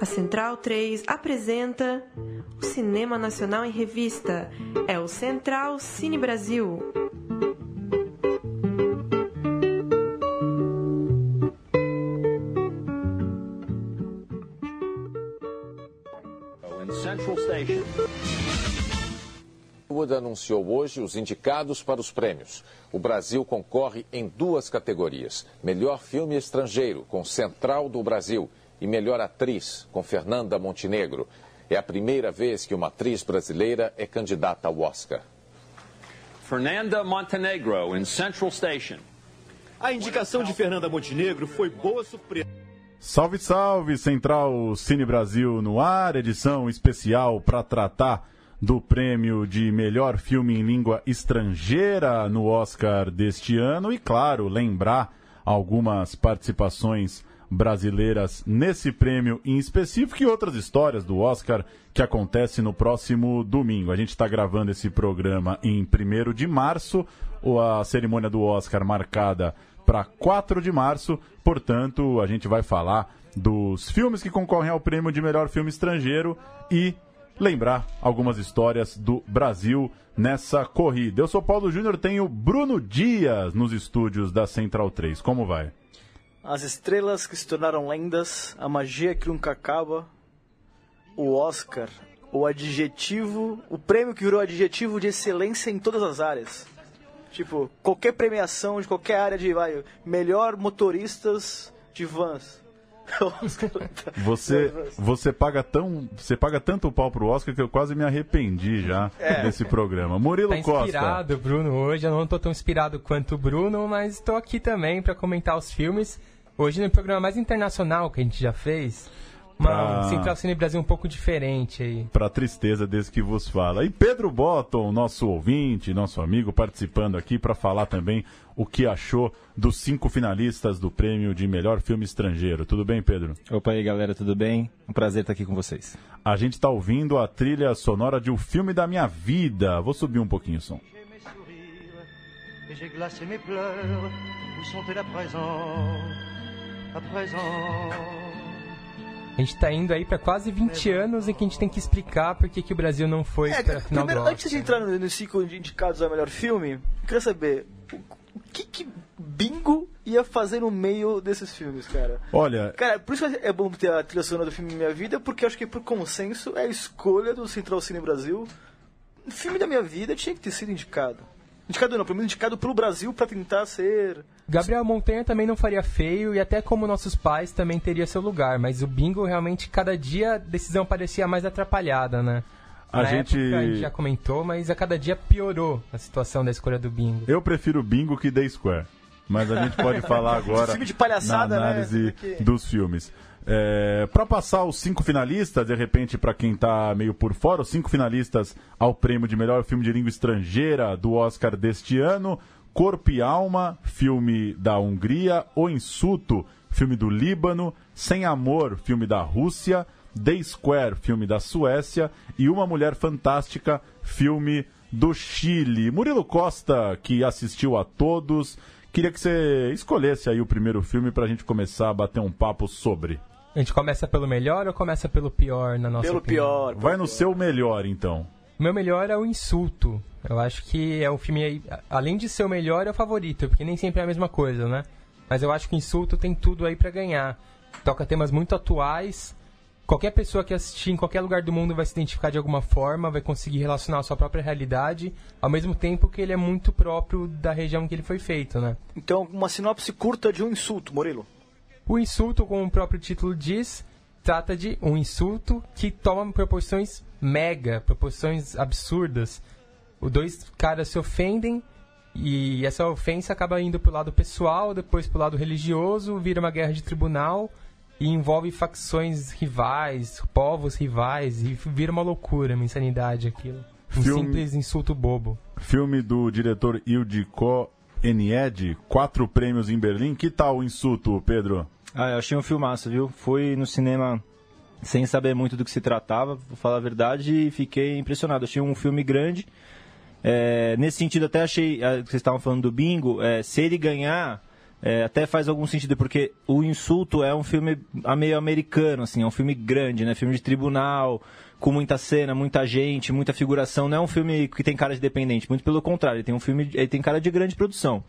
A Central 3 apresenta o Cinema Nacional em Revista. É o Central Cine Brasil. Central Station. Hollywood anunciou hoje os indicados para os prêmios. O Brasil concorre em duas categorias: melhor filme estrangeiro, com Central do Brasil, e melhor atriz, com Fernanda Montenegro. É a primeira vez que uma atriz brasileira é candidata ao Oscar. Fernanda Montenegro em Central Station. A indicação de Fernanda Montenegro foi boa surpresa. Salve, salve, Central Cine Brasil no ar, edição especial para tratar do prêmio de melhor filme em língua estrangeira no Oscar deste ano e, claro, lembrar algumas participações brasileiras nesse prêmio em específico e outras histórias do Oscar que acontece no próximo domingo. A gente está gravando esse programa em 1 de março, a cerimônia do Oscar marcada para 4 de março, portanto, a gente vai falar dos filmes que concorrem ao prêmio de melhor filme estrangeiro e lembrar algumas histórias do Brasil nessa corrida. Eu sou Paulo Júnior, tenho Bruno Dias nos estúdios da Central 3. Como vai? As estrelas que se tornaram lendas, a magia que nunca acaba, o Oscar, o adjetivo, o prêmio que virou adjetivo de excelência em todas as áreas. Tipo, qualquer premiação de qualquer área de vai, melhor motoristas de vans. Você, você paga tão, você paga tanto pau pro Oscar que eu quase me arrependi já É. desse programa. Murilo Tá inspirado, Costa. Bruno, hoje. Eu não tô tão inspirado quanto o Bruno, mas estou aqui também para comentar os filmes. Hoje no programa mais internacional que a gente já fez. Uma Pra- Central Cine Brasil um pouco diferente aí. Pra tristeza desse que vos fala. E Pedro Botton, nosso ouvinte, nosso amigo, participando aqui para falar também o que achou dos cinco finalistas do prêmio de melhor filme estrangeiro. Tudo bem, Pedro? Opa aí, galera, tudo bem? Um prazer estar aqui com vocês. A gente está ouvindo a trilha sonora de um filme da minha vida. Vou subir um pouquinho o som. mes sourires et j'ai glacé mes pleurs. Où sont-elles À présent A gente tá indo aí para quase 20 anos em que a gente tem que explicar por que, que o Brasil não foi É, pra final primeiro, do antes de entrar no, no ciclo de indicados ao melhor filme, eu queria saber o, o que, que Bingo ia fazer no meio desses filmes, cara. Olha, Cara, por isso que é bom ter a trilha sonora do filme Minha Vida, porque eu acho que por consenso é a escolha do Central Cine Brasil. O filme da minha vida tinha que ter sido indicado. Indicado não, pelo menos indicado pelo Brasil pra tentar ser. Gabriel Montanha também não faria feio e até como nossos pais também teria seu lugar, mas o bingo realmente cada dia a decisão parecia mais atrapalhada, né? A Na gente- época a gente já comentou, mas a cada dia piorou a situação da escolha do bingo. eu prefiro Bingo que The Square. Mas a gente pode falar agora Filme de palhaçada, na né? análise Porque- dos filmes. É, para passar os cinco finalistas, de repente, para quem tá meio por fora, os cinco finalistas ao prêmio de melhor filme de língua estrangeira do Oscar deste ano: Corpo e Alma, filme da Hungria, O Insulto, filme do Líbano, Sem Amor, filme da Rússia, The Square, filme da Suécia e Uma Mulher Fantástica, filme do Chile. Murilo Costa, que assistiu a todos, queria que você escolhesse aí o primeiro filme para a gente começar a bater um papo sobre. A gente começa pelo melhor ou começa pelo pior na nossa Pelo opinião? pior. Vai no seu melhor, então. O meu melhor é o Insulto. Eu acho que é um filme, além de ser o melhor, é o favorito, porque nem sempre é a mesma coisa, né? Mas eu acho que o Insulto tem tudo aí pra ganhar. Toca temas muito atuais. Qualquer pessoa que assistir em qualquer lugar do mundo vai se identificar de alguma forma, vai conseguir relacionar a sua própria realidade, ao mesmo tempo que ele é muito próprio da região que ele foi feito, né? Então, uma sinopse curta de um insulto, Murilo. O insulto, como o próprio título diz, trata de um insulto que toma proporções mega, proporções absurdas. Os dois caras se ofendem e essa ofensa acaba indo pro lado pessoal, depois pro lado religioso, vira uma guerra de tribunal e envolve facções rivais, povos rivais e vira uma loucura, uma insanidade aquilo. Um Filme- simples insulto bobo. Filme do diretor Ildiko Enied, quatro prêmios em Berlim. Que tal o insulto, Pedro? Ah, eu achei um filmaço, viu? Fui no cinema sem saber muito do que se tratava, vou falar a verdade, e fiquei impressionado. Achei um filme grande. É, nesse sentido, até achei, ah, que vocês estavam falando do bingo, é, se ele ganhar, é, até faz algum sentido, porque O Insulto é um filme meio americano, assim, é um filme grande, né? Filme de tribunal, com muita cena, muita gente, muita figuração. Não é um filme que tem cara de dependente, muito pelo contrário, ele tem um filme, ele tem cara de grande produção.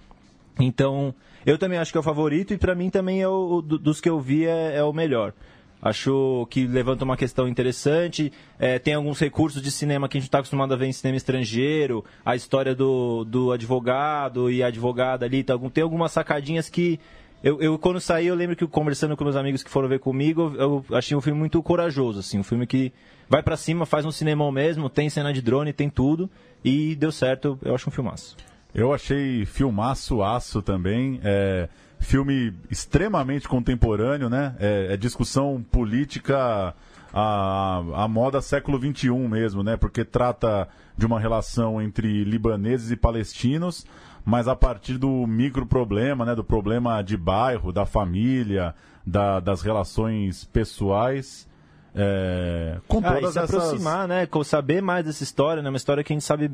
Então, eu também acho que é o favorito e para mim também é o do- dos que eu vi é, é o melhor. Acho que levanta uma questão interessante. é, tem alguns recursos de cinema que a gente está acostumado a ver em cinema estrangeiro. A história do, do advogado e a advogada ali. Tá, tem algumas sacadinhas que. Eu, eu, quando saí, eu lembro que conversando com meus amigos que foram ver comigo, eu achei um filme muito corajoso, assim, um filme que vai pra cima, faz um cinemão mesmo, tem cena de drone, tem tudo, e deu certo, eu acho um filmaço. Eu achei filmaço aço também. É, filme extremamente contemporâneo, né? É, é discussão política a, a moda século XXI mesmo, né? Porque trata de uma relação entre libaneses e palestinos, mas a partir do micro problema, né? Do problema de bairro, da família, da- das relações pessoais. É, com Ah, e todas se essas... aproximar, né? com- Saber mais dessa história, né? Uma história que a gente sabe,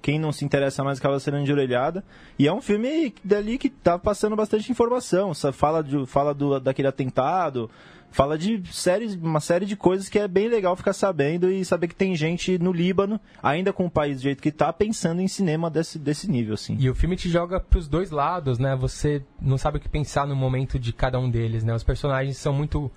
quem não se interessa mais acaba sendo de orelhada. E é um filme dali que tá passando bastante informação. Fala, de, fala do, daquele atentado, fala de séries, uma série de coisas que é bem legal ficar sabendo e saber que tem gente no Líbano, ainda com o país do jeito que tá, pensando em cinema desse, desse nível, assim. E o filme te joga pros dois lados, né? Você não sabe o que pensar no momento de cada um deles, né? Os personagens são muito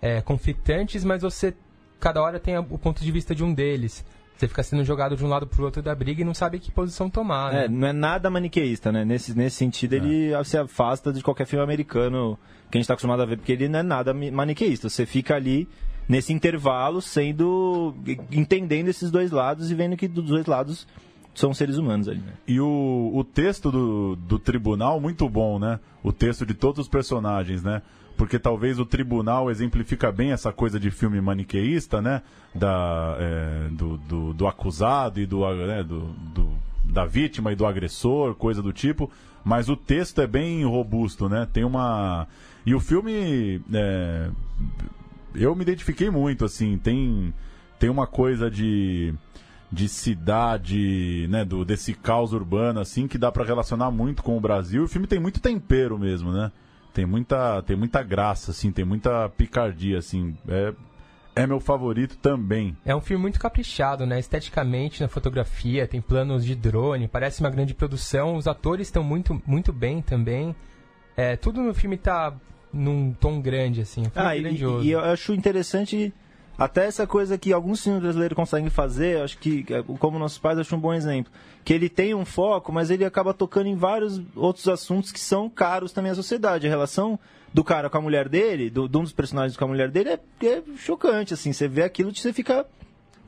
é, conflitantes, mas você cada hora tem o ponto de vista de um deles. Você fica sendo jogado de um lado pro outro da briga e não sabe que posição tomar, né? É, não é nada maniqueísta, né? Nesse, nesse sentido, ele se afasta de qualquer filme americano que a gente está acostumado a ver, porque ele não é nada maniqueísta. Você fica ali nesse intervalo, sendo. entendendo esses dois lados e vendo que dos dois lados são seres humanos ali, né? E o, o texto do, do tribunal, muito bom, né? O texto de todos os personagens, né? Porque talvez o tribunal exemplifica bem essa coisa de filme maniqueísta, né? Da, é, do, do, do acusado e do, né? do, do- da vítima e do agressor, coisa do tipo. Mas o texto é bem robusto, né? Tem uma. E o filme. é, eu me identifiquei muito, assim. Tem, tem uma coisa de de cidade, né, do desse caos urbano assim que dá pra relacionar muito com o Brasil. O filme tem muito tempero mesmo, né? Tem muita tem muita graça assim, tem muita picardia assim. É é meu favorito também. É um filme muito caprichado, né? Esteticamente, na fotografia, tem planos de drone, parece uma grande produção. Os atores estão muito, muito bem também. É, tudo no filme tá num tom grande, assim. Um filme Ah, e, grandioso. e eu acho interessante até essa coisa que alguns filmes brasileiros conseguem fazer, acho que, é, como Nossos Pais, acho um bom exemplo. Que ele tem um foco, mas ele acaba tocando em vários outros assuntos que são caros também à sociedade. A relação do cara com a mulher dele, do, de um dos personagens com a mulher dele, é, é chocante, assim. Você vê aquilo e você fica...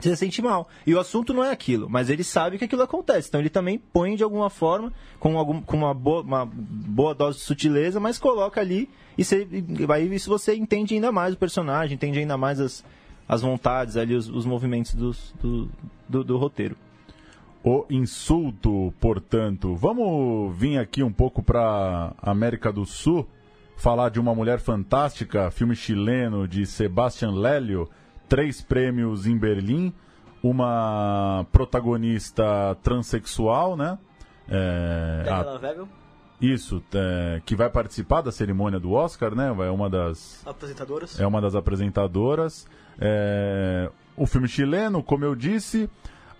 Você se sente mal. E o assunto não é aquilo, mas ele sabe que aquilo acontece. Então ele também põe de alguma forma, com, algum, com uma, boa, uma boa dose de sutileza, mas coloca ali e você, aí isso você entende ainda mais o personagem, entende ainda mais as, as vontades ali, os, os movimentos dos- do, do, do roteiro. O insulto, portanto. Vamos vir aqui um pouco para América do Sul, falar de uma mulher fantástica, filme chileno de Sebastian Lélio, três prêmios em Berlim, uma protagonista transexual, né? É, a- isso, é, que vai participar da cerimônia do Oscar, né? É uma das apresentadoras. é uma das apresentadoras. É, o filme chileno, como eu disse,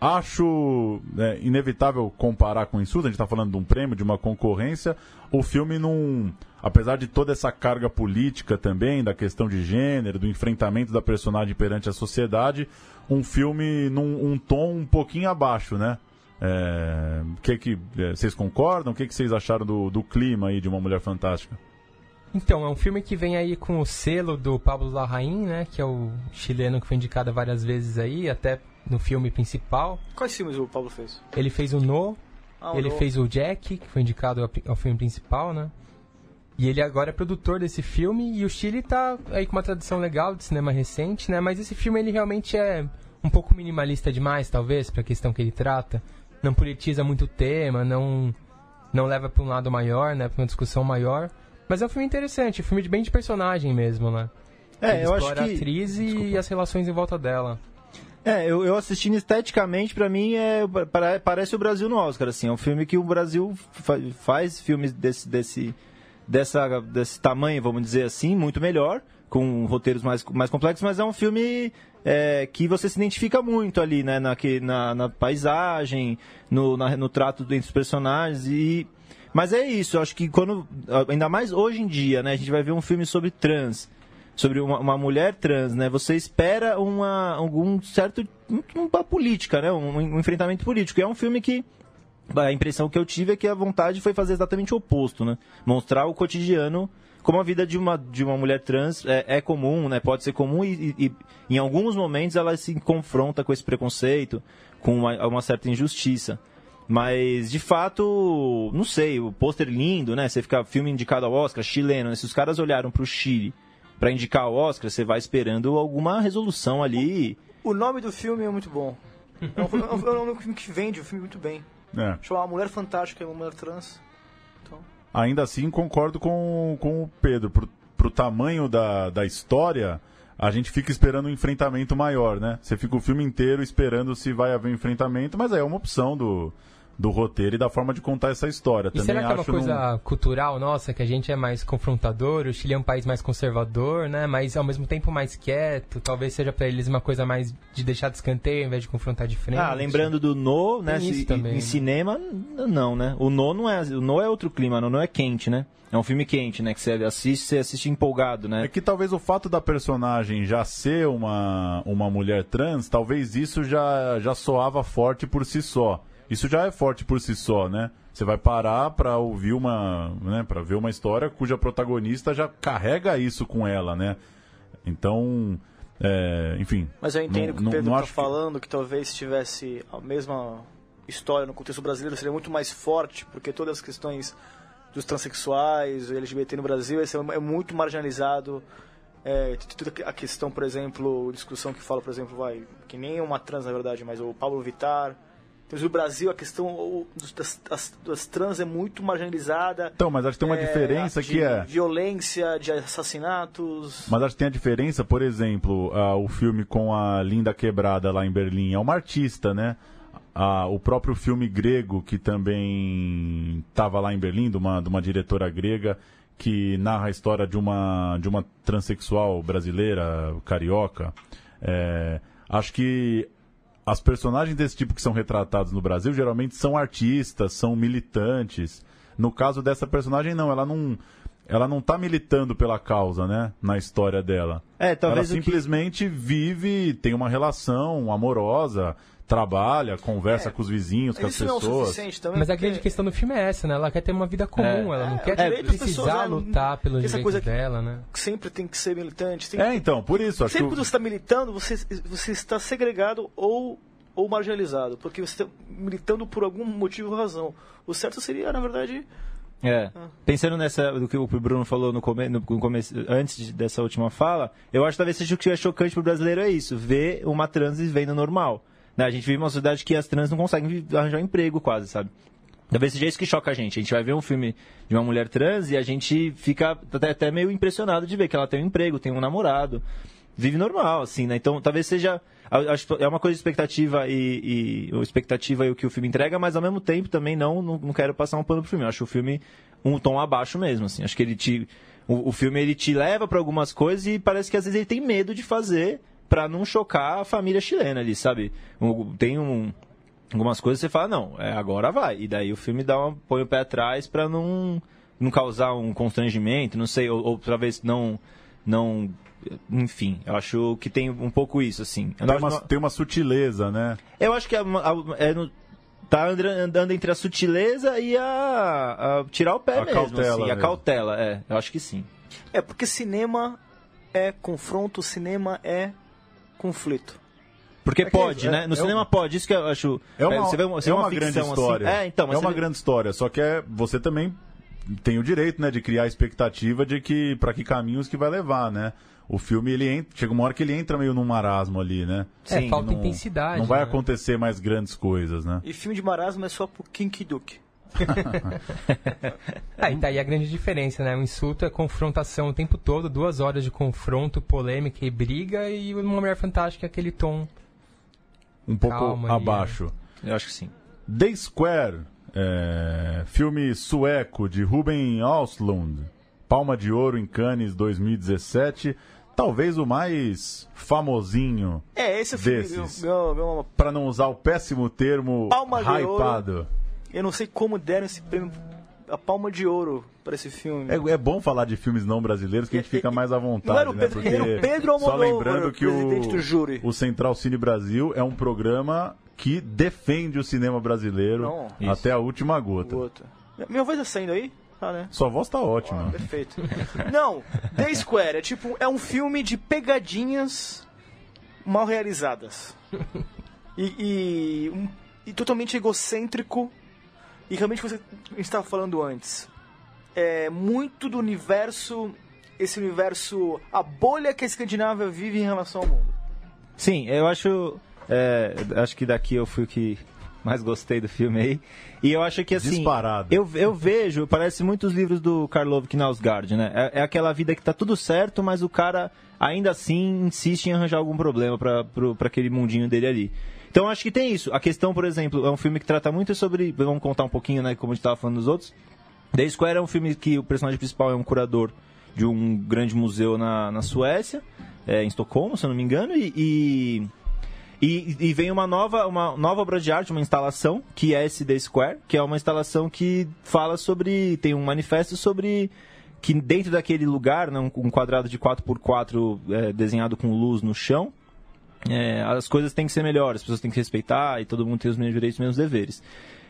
acho é, inevitável comparar com Insulto. A gente está falando de um prêmio, de uma concorrência. O filme não. Apesar de toda essa carga política também, da questão de gênero, do enfrentamento da personagem perante a sociedade, um filme num um tom um pouquinho abaixo, né? É, que que, é, vocês concordam? O que, que vocês acharam do, do clima aí de Uma Mulher Fantástica? Então, é um filme que vem aí com o selo do Pablo Larraín, né? Que é o chileno que foi indicado várias vezes aí, até no filme principal. Quais filmes o Pablo fez? Ele fez o No, Ah, ele No. fez o Jack, que foi indicado ao, ao filme principal, né? E ele agora é produtor desse filme e o Chile tá aí com uma tradição legal de cinema recente, né? Mas esse filme ele realmente é um pouco minimalista demais, talvez, para a questão que ele trata. Não politiza muito o tema, não não leva para um lado maior, né, para uma discussão maior. Mas é um filme interessante, um filme de bem de personagem mesmo, né? É, Ele eu acho que- a atriz e as relações em volta dela. É, eu, eu assistindo esteticamente, pra mim, é, pare- parece o Brasil no Oscar, assim. É um filme que o Brasil fa- faz filmes desse, desse, dessa, desse tamanho, vamos dizer assim, muito melhor, com roteiros mais, mais complexos, mas é um filme é, que você se identifica muito ali, né? Na, que- na, na paisagem, no, na- no trato entre os personagens e... Mas é isso, eu acho que quando... Ainda mais hoje em dia, né? A gente vai ver um filme sobre trans, sobre uma, uma mulher trans, né? Você espera uma, algum certo... uma política, né? Um, um enfrentamento político. E é um filme que a impressão que eu tive é que a vontade foi fazer exatamente o oposto, né? Mostrar o cotidiano como a vida de uma, de uma mulher trans é, é comum, né? Pode ser comum e, e- e em alguns momentos ela se confronta com esse preconceito, com uma, uma certa injustiça. Mas, de fato, não sei, o pôster lindo, né? Você fica filme indicado ao Oscar, chileno, né? Se os caras olharam pro Chile para indicar o Oscar, você vai esperando alguma resolução ali. O nome do filme é muito bom. É um, filme- é um- é filme que vende o filme muito bem. É. Chama Mulher Fantástica e uma Mulher Trans. Ainda assim, concordo com, com o Pedro. Pro, pro tamanho da, da história, a gente fica esperando um enfrentamento maior, né? Você fica o filme inteiro esperando se vai haver um enfrentamento, mas aí é uma opção do, do roteiro e da forma de contar essa história. E Também será que é uma coisa num- cultural nossa, que a gente é mais confrontador, o Chile é um país mais conservador, né? Mas ao mesmo tempo mais quieto, talvez seja pra eles uma coisa mais de deixar de escanteio ao invés de confrontar de frente. Ah, lembrando do No, né? Tem isso se- também, em né? cinema, não, né? O No não é, o No é outro clima, o No é quente, né? É um filme quente, né? Que você assiste, você assiste empolgado, né? É que talvez o fato da personagem já ser uma, uma mulher trans, talvez isso já, já soava forte por si só. Isso já é forte por si só, né? Você vai parar pra ouvir uma, né, para ver uma história cuja protagonista já carrega isso com ela, né? Então, é, enfim. Mas eu entendo não- que o Pedro está acho que- falando que... talvez se tivesse a mesma história no contexto brasileiro seria muito mais forte, porque todas as questões dos transexuais, o LGBT no Brasil, esse é é muito marginalizado. É, toda a questão, por exemplo, discussão que fala, por exemplo, vai, que nem uma trans na verdade, mas o Pablo Vittar. Temos no Brasil a questão das, das- das trans é muito marginalizada. Então, mas acho que tem uma É, diferença que é. Violência, de assassinatos. Mas acho que tem a diferença, por exemplo, ah, o filme com a Linda Quebrada lá em Berlim é uma artista, né? Ah, o próprio filme grego, que também estava lá em Berlim, de uma, de uma diretora grega, que narra a história de uma, de uma transexual brasileira, carioca. É, acho que as personagens desse tipo que são retratados no Brasil geralmente são artistas, são militantes. No caso dessa personagem, não, ela não. Ela não tá militando pela causa, né? Na história dela. É, talvez ela o que- simplesmente vive, tem uma relação amorosa, trabalha, conversa com os vizinhos, com as Isso não é o pessoas. suficiente também. Mas a porque- grande questão do filme é essa, né? Ela quer ter uma vida comum, ela não quer direito das precisar pessoas, lutar pelos Essa direitos coisa que- dela, né? sempre tem que ser militante. Tem É, então, por isso, acho Sempre que. que você está militando, você, você está segregado ou, ou marginalizado, porque você está militando por algum motivo ou razão. O certo seria, na verdade, É. Pensando nessa do que o Bruno falou no, come, no começo, antes de- dessa última fala, eu acho que talvez seja o que é chocante pro brasileiro é isso, ver uma trans vivendo normal. Né? A gente vive uma sociedade que as trans não conseguem arranjar emprego quase, sabe? Talvez seja isso que choca a gente. A gente vai ver um filme de uma mulher trans e a gente fica até, até meio impressionado de ver que ela tem um emprego, tem um namorado, vive normal, assim, né? Então talvez seja. é uma coisa de expectativa e, e expectativa e o que o filme entrega, mas ao mesmo tempo também não, não, não quero passar um pano pro filme. Eu acho o filme um tom abaixo mesmo, assim. Acho que ele te. O, o filme ele te leva para algumas coisas e parece que às vezes ele tem medo de fazer para não chocar a família chilena ali, sabe? Tem um algumas coisas que você fala, não, é, agora vai. E daí o filme dá uma, põe o pé atrás pra não, não causar um constrangimento, não sei, ou, ou talvez não. não enfim, eu acho que tem um pouco isso, assim. Tem uma, tem uma sutileza, né? eu acho que é, a- é no- tá andando entre a sutileza e a, a tirar o pé A mesmo, cautela assim, a mesmo. cautela, é, eu acho que sim. é porque cinema é confronto, cinema é conflito. Porque É que pode, é- né? No é cinema um- pode, isso que eu acho. É uma, você vê uma, você é uma, uma grande ficção história. Assim, é, então, mas é uma vê- grande história, só que é, você também tem o direito, né, de criar a expectativa de que para que caminhos que vai levar, né? O filme ele entra, chega uma hora que ele entra meio num marasmo ali, né? É, Sim, falta não- intensidade. Não vai né? acontecer mais grandes coisas, né? E filme de marasmo é só pro Kinky Duke. É, e daí a grande diferença, né? O insulto é confrontação o tempo todo, duas horas de confronto, polêmica e briga, e uma Mulher Fantástica é aquele tom. Um pouco Calma aí, abaixo. Eu acho que sim. The Square, é, filme sueco de Ruben Östlund. Palma de Ouro em Cannes 2017. Talvez o mais famosinho É, esse filme desses. Para não usar o péssimo termo Palma de hypado. Eu não sei como deram esse prêmio, a palma de ouro para esse filme. É, é bom falar de filmes não brasileiros que a gente fica mais à vontade, Não era o né? Pedro- era o Pedro só Almodóvar, lembrando que presidente do júri. o, o Central Cine Brasil é um programa que defende o cinema brasileiro Não. Até a última gota. Outro. Minha voz tá saindo aí? Tá, né? Sua voz tá ótima. Perfeito. Não, The Square é tipo, é um filme de pegadinhas mal realizadas. E, e, um- e totalmente egocêntrico. E realmente você a gente estava falando antes. É muito do universo, esse universo, a bolha que a Escandinávia vive em relação ao mundo. Sim, eu acho. é, acho que daqui eu fui o que mais gostei do filme aí. E eu acho que assim. Disparado. Eu, eu vejo, parece muitos livros do Karlov Knausgaard, né? É, é aquela vida que tá tudo certo, mas o cara ainda assim insiste em arranjar algum problema pra aquele mundinho dele ali. Então acho que tem isso. A questão, por exemplo, é um filme que trata muito sobre. Vamos contar um pouquinho, né? Como a gente tava falando dos outros. The Square é um filme que o personagem principal é um curador de um grande museu na, na Suécia, é, em Estocolmo, se eu não me engano, e, e, e- e vem uma nova, uma nova obra de arte, uma instalação, que é esse The Square, que é uma instalação que fala sobre. tem um manifesto sobre que dentro daquele lugar, né, um quadrado de 4x4 é, desenhado com luz no chão, é, as coisas têm que ser melhores, as pessoas têm que respeitar e todo mundo tem os mesmos direitos e os mesmos deveres.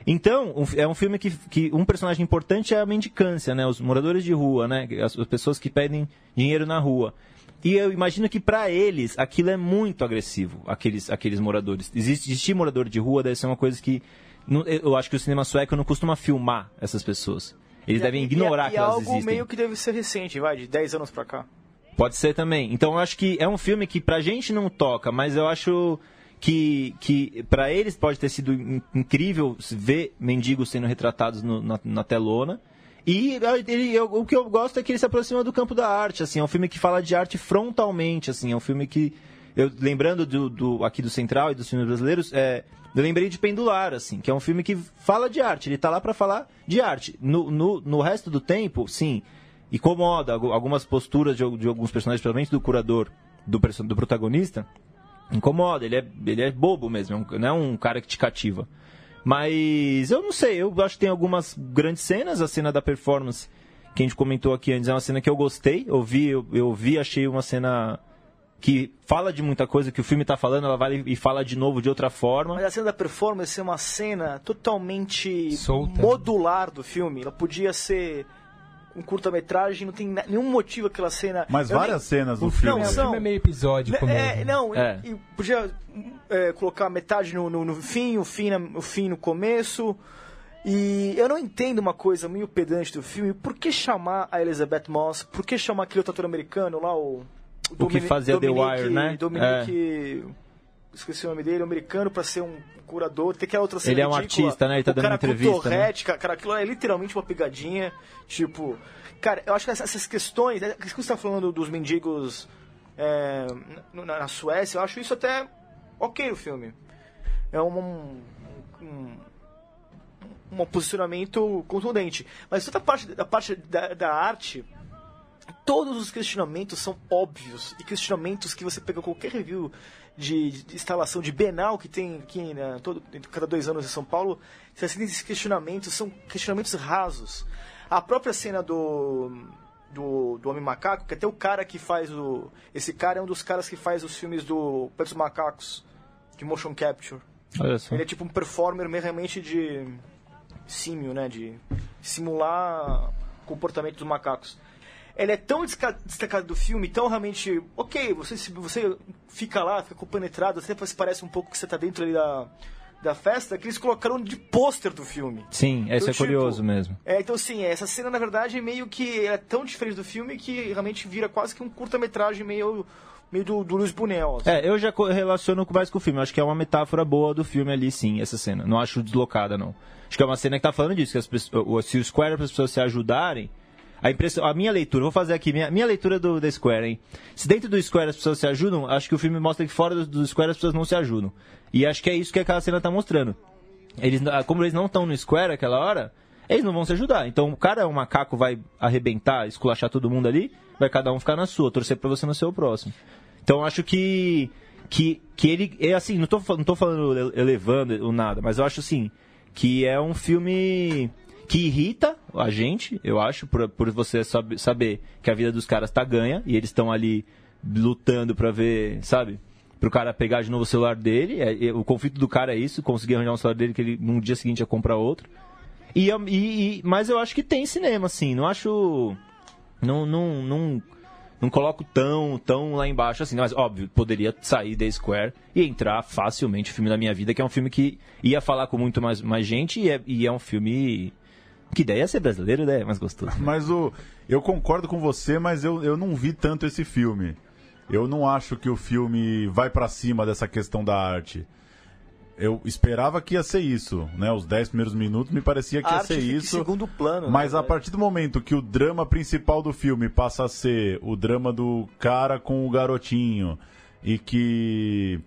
Então, um- é um filme que, que um personagem importante é a mendicância, né? Os moradores de rua, né? As, as pessoas que pedem dinheiro na rua. E eu imagino que para eles aquilo é muito agressivo, aqueles, aqueles moradores. Existe, existir morador de rua deve ser uma coisa que não- eu acho que o cinema sueco não costuma filmar essas pessoas. Eles devem E- ignorar e, é- que e é elas algo existem. meio que deve ser recente, vai, de 10 anos pra cá. Pode ser também. Então eu acho que é um filme que pra gente não toca, mas eu acho que, que para eles pode ter sido in- incrível ver mendigos sendo retratados no- na, na telona. E ele- eu- o que eu gosto é que ele se aproxima do campo da arte, assim, é um filme que fala de arte frontalmente, assim, é um filme que eu lembrando do, do- aqui do Central e dos filmes brasileiros, é, eu lembrei de Pendular, assim, que é um filme que fala de arte, ele tá lá pra falar de arte. No, no, no resto do tempo, sim, incomoda algu- algumas posturas de, de alguns personagens, principalmente do curador, do, do protagonista, incomoda, ele é, ele é bobo mesmo, é não é um cara que te cativa. Mas eu não sei, eu acho que tem algumas grandes cenas, a cena da performance que a gente comentou aqui antes é uma cena que eu gostei, eu vi, eu, eu vi, achei uma cena que fala de muita coisa que o filme tá falando, ela vai e fala de novo de outra forma. Mas a cena da performance é uma cena totalmente Solta. modular do filme. Ela podia ser um curta-metragem, não tem nenhum motivo aquela cena. Mas Eu várias cenas do Não, filme. É, o são- filme é meio nem- mesmo. é, não, É. e- e podia é, colocar metade no, no, no fim, o fim, na- o fim no começo. E eu não entendo uma coisa meio pedante do filme. Por que chamar a Elizabeth Moss? Por que chamar aquele outro ator americano lá, o. O que fazia The Wire, né? Dominique. Esqueci o nome dele, americano, pra ser um curador. Tem outra cena Ele é um ridícula, artista, né? Ele tá o dando cara entrevista, Com torrete, cara, cara, aquilo é literalmente uma pegadinha. Tipo, cara, eu acho que essas, questões, né, que você tá falando dos mendigos é, na, na Suécia, eu acho isso até ok no filme. É um, um, um, posicionamento contundente. Mas toda a parte, da parte da, da arte, todos os questionamentos são óbvios e questionamentos que você pega qualquer review de, de instalação de Benal que tem aqui né, todo, cada dois anos em São Paulo, você assiste esses questionamentos, são questionamentos rasos. A própria cena do, do, do Homem Macaco, que até o cara que faz o. Esse cara é um dos caras que faz os filmes do dos Macacos, de motion capture. Ele é tipo um performer realmente de símio, né? De simular comportamento dos macacos. Ele é tão destacado do filme, tão realmente. Ok, você, você fica lá, fica compenetrado, até parece um pouco que você tá dentro ali da, da festa, que eles colocaram de pôster do filme. Sim, isso Então, é tipo, curioso mesmo. É, então sim, essa cena na verdade meio que é tão diferente do filme que realmente vira quase que um curta-metragem meio, meio do, do Luiz Bunel. assim. É, eu já relaciono mais com o filme. Eu acho que é uma metáfora boa do filme ali, sim, essa cena. Não acho deslocada, não. Acho que é uma cena que tá falando disso, que as pessoas, se o Square para as pessoas se ajudarem. A, impressão, a minha leitura, vou fazer aqui, minha, minha leitura do, da Square, hein? Se dentro do Square as pessoas se ajudam, acho que o filme mostra que fora do, do Square as pessoas não se ajudam. E acho que é isso que aquela cena tá mostrando. Eles, ah, como eles não estão no Square aquela hora, eles não vão se ajudar. Então o cara, o macaco, vai arrebentar, esculachar todo mundo ali, vai cada um ficar na sua, torcer pra você não ser o próximo. Então acho que. Que, que ele. É assim, não tô, não tô falando ele- elevando ou nada, mas eu acho assim. Que é um filme que irrita a gente, eu acho, por, por você sabe- saber que a vida dos caras tá ganha e eles estão ali lutando pra ver, sabe? Pro cara pegar de novo o celular dele. É- é- o conflito do cara é isso, conseguir arranjar um celular dele que ele no dia seguinte ia comprar outro. E, eu- e- e- mas eu acho que tem cinema, assim. Não acho. Não, não, não, não coloco tão, tão lá embaixo assim. Mas, óbvio, poderia sair da Square e entrar facilmente o filme da minha vida, que é um filme que ia falar com muito mais, mais gente e é, e é um filme. Que ideia é ser brasileiro, né? É mais gostoso. Mas o, eu concordo com você, mas eu, eu não vi tanto esse filme. Eu não acho que o filme vai pra cima dessa questão da arte. Eu esperava que ia ser isso, né? Os 10 primeiros minutos me parecia que A ia ser isso. segundo plano, né, Mas a velho? partir do momento que o drama principal do filme passa a ser o drama do cara com o garotinho e que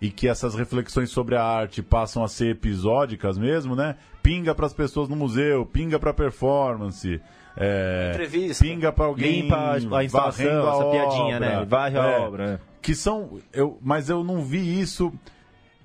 e que essas reflexões sobre a arte passam a ser episódicas mesmo, né? Pinga para as pessoas no museu, pinga para performance, é, Entrevista. pinga para alguém Limpa a- instalação, a essa piadinha, obra. né? Varre a É, obra. né? Que são, eu, mas eu não vi isso.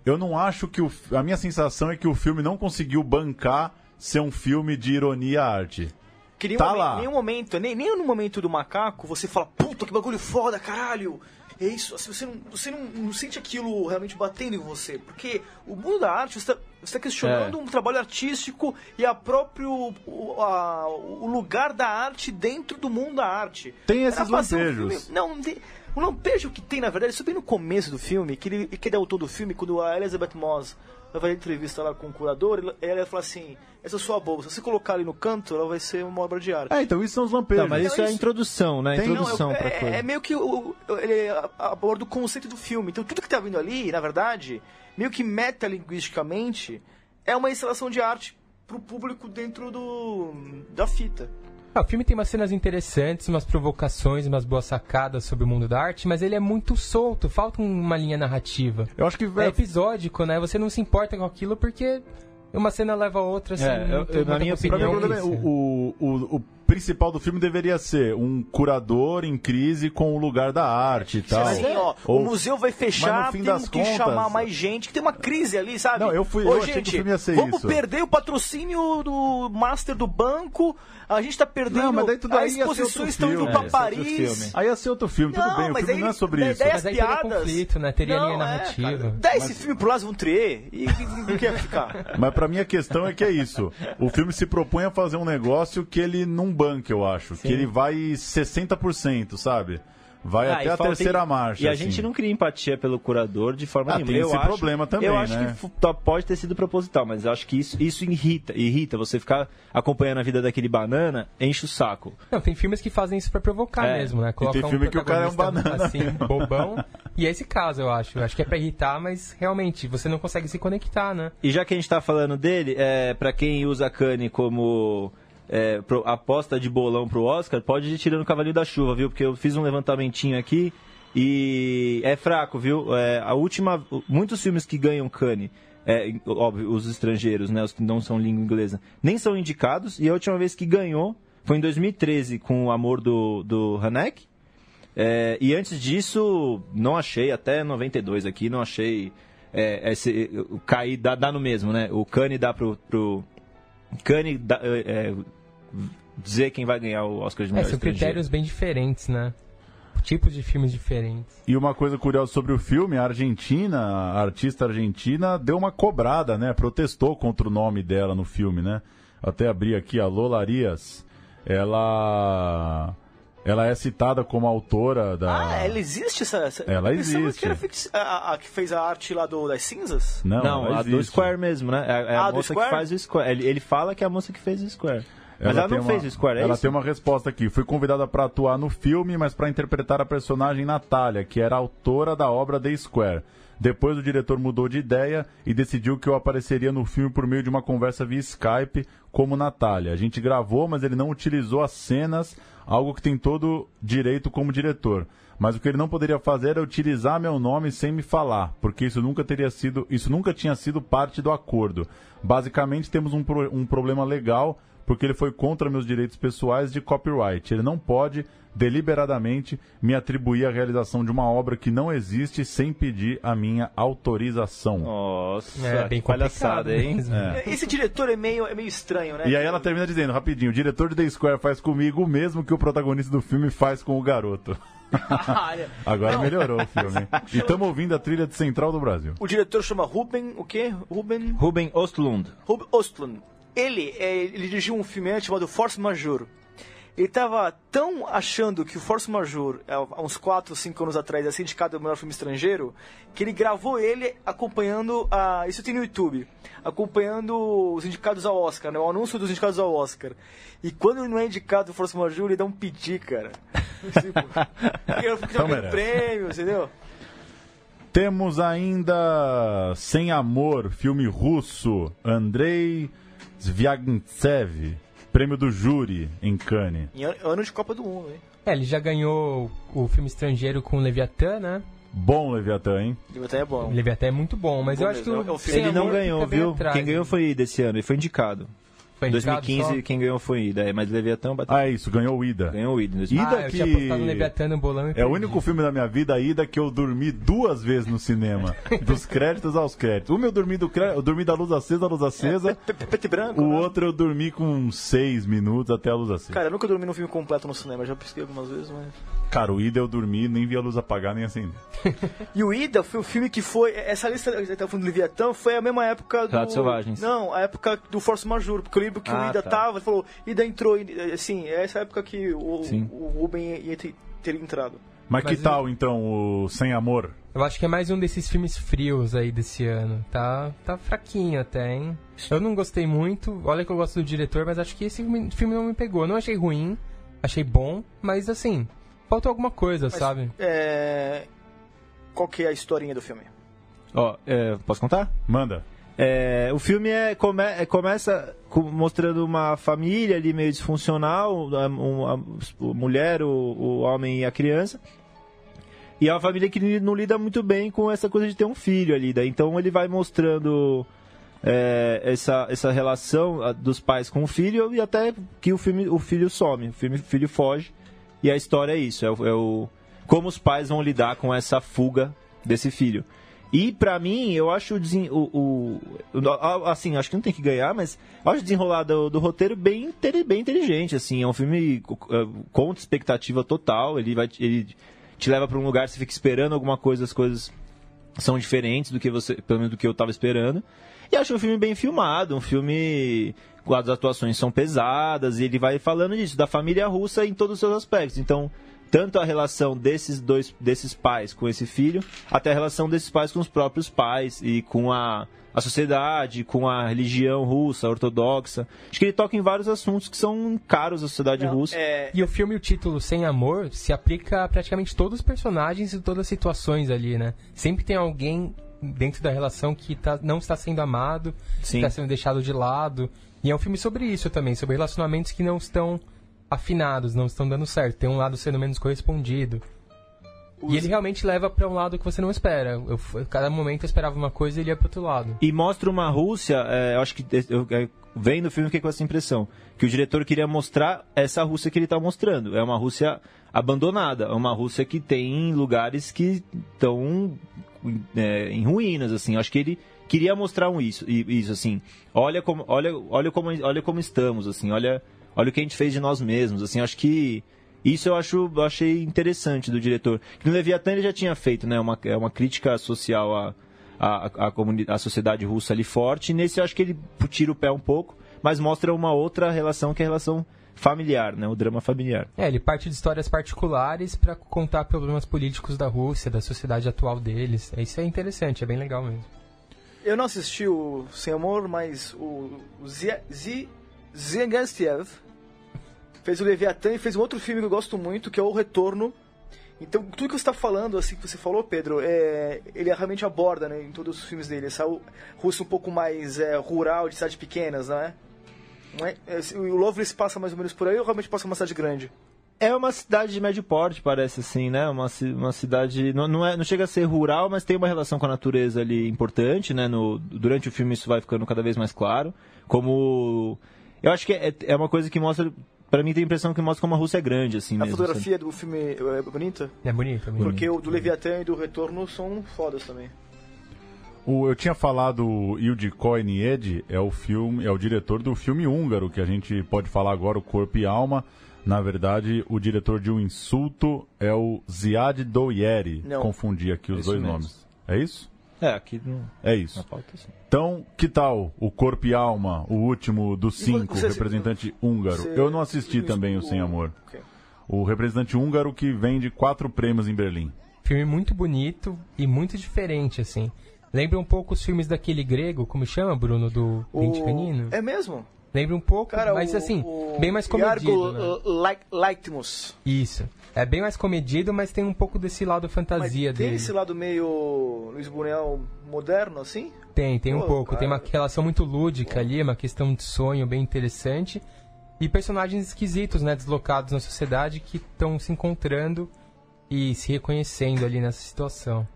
Eu não acho que o, a minha sensação é que o filme não conseguiu bancar ser um filme de ironia à arte. Que nenhum Tá lá. nenhum momento, nem, nem no momento do macaco, você fala, puta, que bagulho foda, caralho. É isso, assim, você, não, você não, não sente aquilo realmente batendo em você. Porque o mundo da arte, você está questionando É. um trabalho artístico e a próprio, o, a- o lugar da arte dentro do mundo da arte. Tem esses um lampejos. filme- não, tem- o lampejo que tem, na verdade, isso bem no começo do filme, que ele, que ele é o autor do filme, quando a Elizabeth Moss vai fazer entrevista lá com o curador, ela- ela fala assim, essa é sua bolsa, se você colocar ali no canto, ela vai ser uma obra de arte. É, então isso são os lampejos. Não, mas isso é a introdução, né? Tem- introdução Não, é, pra é- coisa. é meio que o, o- ele aborda o conceito do filme. Então tudo que tá vindo ali, na verdade, meio que metalinguisticamente, é uma instalação de arte pro público dentro do da fita. Ah, o filme tem umas cenas interessantes, umas provocações, umas boas sacadas sobre o mundo da arte, mas ele é muito solto, falta uma linha narrativa. Eu acho que É episódico, né? Você não se importa com aquilo porque uma cena leva a outra, assim. É, eu- eu- na minha opinião é, o, o, o principal do filme deveria ser um curador em crise com o lugar da arte e tal. Assim, ó, Ou- o museu vai mas fechar, das que contas- chamar mais gente, que tem uma crise ali, sabe? Não, eu fui- Ô, eu achei que o gente, filme ia ser vamos isso. perder o patrocínio do master do banco, a gente tá perdendo Não, mas daí tudo aí as exposições estão indo pra É, é Paris. Aí ia ser outro filme, tudo Não, bem, o mas filme aí- não é sobre isso. Mas aí teria piadas- conflito, né? Teria Não, linha é, narrativa. cara. Dá esse filme pro Lázaro Trier e o que ia ficar? Mas pra mim a questão é que é isso. O filme se propõe a fazer um negócio que ele não banca, eu acho. Que ele vai 60%, sabe? Vai Ah, até e a terceira marcha. E a assim. gente não cria empatia pelo curador de forma Ah, nenhuma. tem eu esse acho, problema também, Eu acho né? que fu- tó- pode ter sido proposital, mas eu acho que isso, isso irrita. Irrita você ficar acompanhando a vida daquele banana, enche o saco. Não, tem filmes que fazem isso pra provocar É. mesmo, né? Coloca tem filme que o cara é um banana. Assim, bobão. E é esse caso, eu acho. Eu acho que é pra irritar, mas realmente, você não consegue se conectar, né? E já que a gente tá falando dele, é, para quem usa a Kanye como é, pro- aposta de bolão pro Oscar, pode ir tirando o cavalinho da chuva, viu? Porque eu fiz um levantamentinho aqui e é fraco, viu? É, a última. Muitos filmes que ganham Kanye. É, óbvio, os estrangeiros, né, os que não são língua inglesa, nem são indicados. E a última vez que ganhou foi em 2013 com o Amor do, do Hanek. É, e antes disso, não achei, até 92 aqui, não achei. É, esse, cair dá, dá no mesmo, né? O Kanye dá pro. pro Dá, é, é, dizer quem vai ganhar o Oscar de É, melhor são estrangeiro. critérios bem diferentes, né? Tipos de filmes diferentes. E uma coisa curiosa sobre o filme, a Argentina, a artista argentina, deu uma cobrada, né? Protestou contra o nome dela no filme, né? Até abri aqui a Lola Arias. Ela. Ela é citada como autora da. Ah, ela existe essa. essa... Ela existe. Que era a, a que fez a arte lá do, das cinzas? Não, Não, ela a do existe. Square mesmo, né? É, é Ah, a do moça que Square? faz o Square. Ele, ele fala que é a moça que fez o Square. Mas ela, não uma- fez o Square, é Ela isso? tem uma resposta aqui. Fui convidada para atuar no filme, mas para interpretar a personagem Natália, que era autora da obra The Square. Depois o diretor mudou de ideia e decidiu que eu apareceria no filme por meio de uma conversa via Skype como Natália. A gente gravou, mas ele não utilizou as cenas, algo que tem todo direito como diretor. Mas o que ele não poderia fazer era utilizar meu nome sem me falar, porque isso nunca teria sido, isso nunca tinha sido parte do acordo. Basicamente temos um, pro- um problema legal porque ele foi contra meus direitos pessoais de copyright. Ele não pode deliberadamente me atribuir a realização de uma obra que não existe sem pedir a minha autorização. Nossa, É, bem palhaçada, complicado hein? mesmo. É. Esse diretor é meio, é meio estranho, né? E aí ela termina dizendo, rapidinho, o diretor de The Square faz comigo o mesmo que o protagonista do filme faz com o garoto. Agora melhorou o filme. hein? E estamos ouvindo a trilha de Central do Brasil. o diretor chama Ruben, o quê? Ruben... Ruben Ostlund. Ruben Ostlund. Ele, é, ele dirigiu um filme antes chamado Force Majeure. Ele estava tão achando que o Force Majeure, é, há uns 4, 5 anos atrás, ia ser indicado o melhor filme estrangeiro, que ele gravou ele acompanhando a. Isso tem no YouTube. Acompanhando os indicados ao Oscar, né? O anúncio dos indicados ao Oscar. E quando ele não é indicado o Force Majeure, ele dá um piti, cara. Tipo, eu fico jogando prêmios, entendeu? Temos ainda Sem Amor, filme russo, Andrei Zviagintsev, prêmio do júri em Cannes. Em ano, de Copa do Mundo, hein? É, ele já ganhou o filme estrangeiro com Leviatã, né? Bom Leviatã, hein? Até é bom. Leviatã é muito bom, mas Bom eu acho que mesmo, o é Ele não Amor ganhou, viu? atrás, Quem ganhou né? foi desse ano, ele foi indicado. Foi Em indicado 2015, só? quem ganhou foi Ida, é, mas Leviatã bateu. Ah, é isso, ganhou o Ida. Ganhou o Ida. Ida 2015. Ah, eu que- tinha apostado no Leviatã no bolão e É o perdi. único filme da minha vida, Ida, que eu dormi duas vezes no cinema. dos créditos aos créditos. Um eu dormi, do cré... eu dormi da luz acesa à luz acesa. Preto e branco. O né? outro eu dormi com seis minutos até a luz acesa. Cara, eu nunca dormi num filme completo no cinema, já pesquei algumas vezes, mas. Cara, o Ida eu dormi, nem vi a luz apagar nem acender. E o Ida foi o filme que foi. Essa lista que tá falando do Leviatã foi a mesma época do. Relatos Selvagens. Não, a época do Force Majeure, porque eu lembro que o Ah, Ida tá. tava, ele falou, Ida entrou, e, assim, é essa época que o, Sim. o Ruben ia ter, ter entrado. Mas, Mas que tal, então, o Sem Amor? Eu acho que é mais um desses filmes frios aí desse ano. Tá, tá fraquinho até, hein? Eu não gostei muito. Olha que eu gosto do diretor, mas acho que esse filme filme não me pegou. Eu não achei ruim, achei bom, mas assim, faltou alguma coisa, sabe? É. Qual que é a historinha do filme? Ó, é, posso contar? Manda. É, o filme é, come- é- começa com- mostrando uma família ali meio disfuncional, a, a- a mulher, o, o homem e a criança. E é uma família que não lida muito bem com essa coisa de ter um filho ali. Daí. Então ele vai mostrando é, essa, essa relação dos pais com o filho e até que o, filme, o filho some, o filme, o filho foge. E a história é isso, é o, é o- como os pais vão lidar com essa fuga desse filho. E pra mim, eu acho o, o- o- assim, acho que não tem que ganhar, mas acho o desenrolar do, do roteiro bem, bem inteligente, assim, é um filme eh, com expectativa total, ele vai ele te leva pra um lugar, você fica esperando alguma coisa, as coisas são diferentes do que você, pelo menos do que eu tava esperando. E acho um filme bem filmado, um filme as atuações são pesadas, e ele vai falando disso, da família russa em todos os seus aspectos. Então, tanto a relação desses dois desses pais com esse filho, até a relação desses pais com os próprios pais e com a, a sociedade, com a religião russa, ortodoxa. Acho que ele toca em vários assuntos que são caros à sociedade Não, russa. é, E o filme, o título Sem Amor, se aplica a praticamente todos os personagens e todas as situações ali, né? Sempre tem alguém dentro da relação que tá, não está sendo amado, está sendo deixado de lado. E é um filme sobre isso também, sobre relacionamentos que não estão afinados, não estão dando certo. Tem um lado sendo menos correspondido. E ele realmente leva para um lado que você não espera. Eu, cada momento eu esperava uma coisa e ele ia para outro lado. E mostra uma Rússia, é, eu acho que eu, eu, vendo o filme fiquei com essa impressão, que o diretor queria mostrar essa Rússia que ele está mostrando. É uma Rússia abandonada, é uma Rússia que tem lugares que estão é, em ruínas, assim. Eu acho que ele queria mostrar um isso, isso assim. Olha como, olha, olha como, olha como estamos, assim. Olha, olha o que a gente fez de nós mesmos, assim. Acho que isso eu acho, eu achei interessante do diretor. Que no Leviatã ele já tinha feito, né? Uma, é uma crítica social à, à, à, à sociedade russa ali forte. E nesse eu acho que ele tira o pé um pouco, mas mostra uma outra relação que é a relação familiar, né? O drama familiar. É, ele parte de histórias particulares para contar problemas políticos da Rússia, da sociedade atual deles. Isso é interessante, é bem legal mesmo. Eu não assisti o Sem Amor, mas o Zengastiev fez o Leviatã e fez um outro filme que eu gosto muito, que é O Retorno. Então, tudo que você está falando, assim, que você falou, Pedro, é, ele realmente aborda, né, em todos os filmes dele, essa Rússia um pouco mais é, rural, de cidades pequenas, não é? Não é? É, O Lovelace passa mais ou menos por aí ou realmente passa uma cidade grande? É uma cidade de médio porte, parece assim, né? Uma, uma cidade. Não, não, é, não chega a ser rural, mas tem uma relação com a natureza ali importante, né? No, durante o filme isso vai ficando cada vez mais claro. Como. Eu acho que é, é uma coisa que mostra. Pra mim tem a impressão que mostra como a Rússia é grande, assim A mesmo. fotografia do filme é bonita? É bonito, é bonito. Porque o do Leviatã e do Retorno são fodas também. O, eu tinha falado o Ildiko Nied é o filme, é o diretor do filme húngaro que a gente pode falar agora, o Corpo e Alma. Na verdade, o diretor de Um Insulto é o Ziad Doyeri. Não. Confundi aqui os Isso dois mesmo. nomes. É isso? É, aqui no, É isso. na pauta, sim. Então, que tal o Corpo e Alma, o último dos cinco, você- representante húngaro? você- Eu não assisti o- também o o- Sem Amor. O representante húngaro que vende quatro prêmios em Berlim. Filme muito bonito e muito diferente, assim. Lembra um pouco os filmes daquele grego, como chama, Bruno, do O- Dente Canino? É mesmo? Lembra um pouco, Cara, mas o- assim, o bem mais comedido, Yargo né? Leitmus. Isso. É bem mais comedido, mas tem um pouco desse lado Mas fantasia tem dele. esse lado meio Luiz Buñuel moderno, assim? Tem, tem um Pô, pouco. Tem cara. uma relação muito lúdica ali, uma questão de sonho bem interessante. E personagens esquisitos, né? Deslocados na sociedade que estão se encontrando e se reconhecendo ali nessa situação.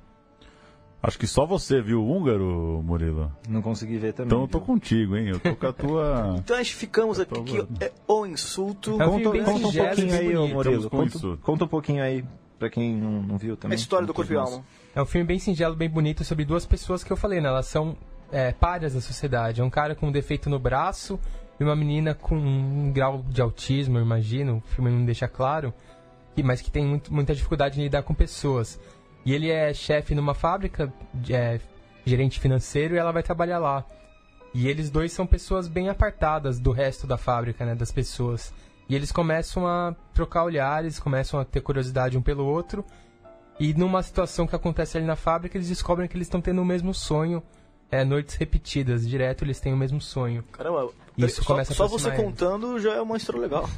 Acho que só você viu o húngaro, Murilo. Não consegui ver também. Então eu tô viu? contigo, hein? Eu tô com a tua. Então a gente ficamos aqui que é o insulto. É um Conta, bem conta um pouquinho aí, ô bonito. Murilo. Conta, conta um pouquinho aí, pra quem não, não viu A também. história do corpo e alma. É um filme bem singelo, bem bonito, sobre duas pessoas que eu falei, né? Elas são é, párias da sociedade. É um cara com um defeito no braço e uma menina com um grau de autismo, eu imagino. O filme não deixa claro. e- Mas que tem muito- muita dificuldade em lidar com pessoas. E ele é chefe numa fábrica, é, gerente financeiro, e ela vai trabalhar lá. E eles dois são pessoas bem apartadas do resto da fábrica, né? Das pessoas. E eles começam a trocar olhares, começam a ter curiosidade um pelo outro. E numa situação que acontece ali na fábrica, eles descobrem que eles estão tendo o mesmo sonho. É, noites repetidas, direto eles têm o mesmo sonho. Caramba, Isso só, começa a só você eles. contando já é uma história legal.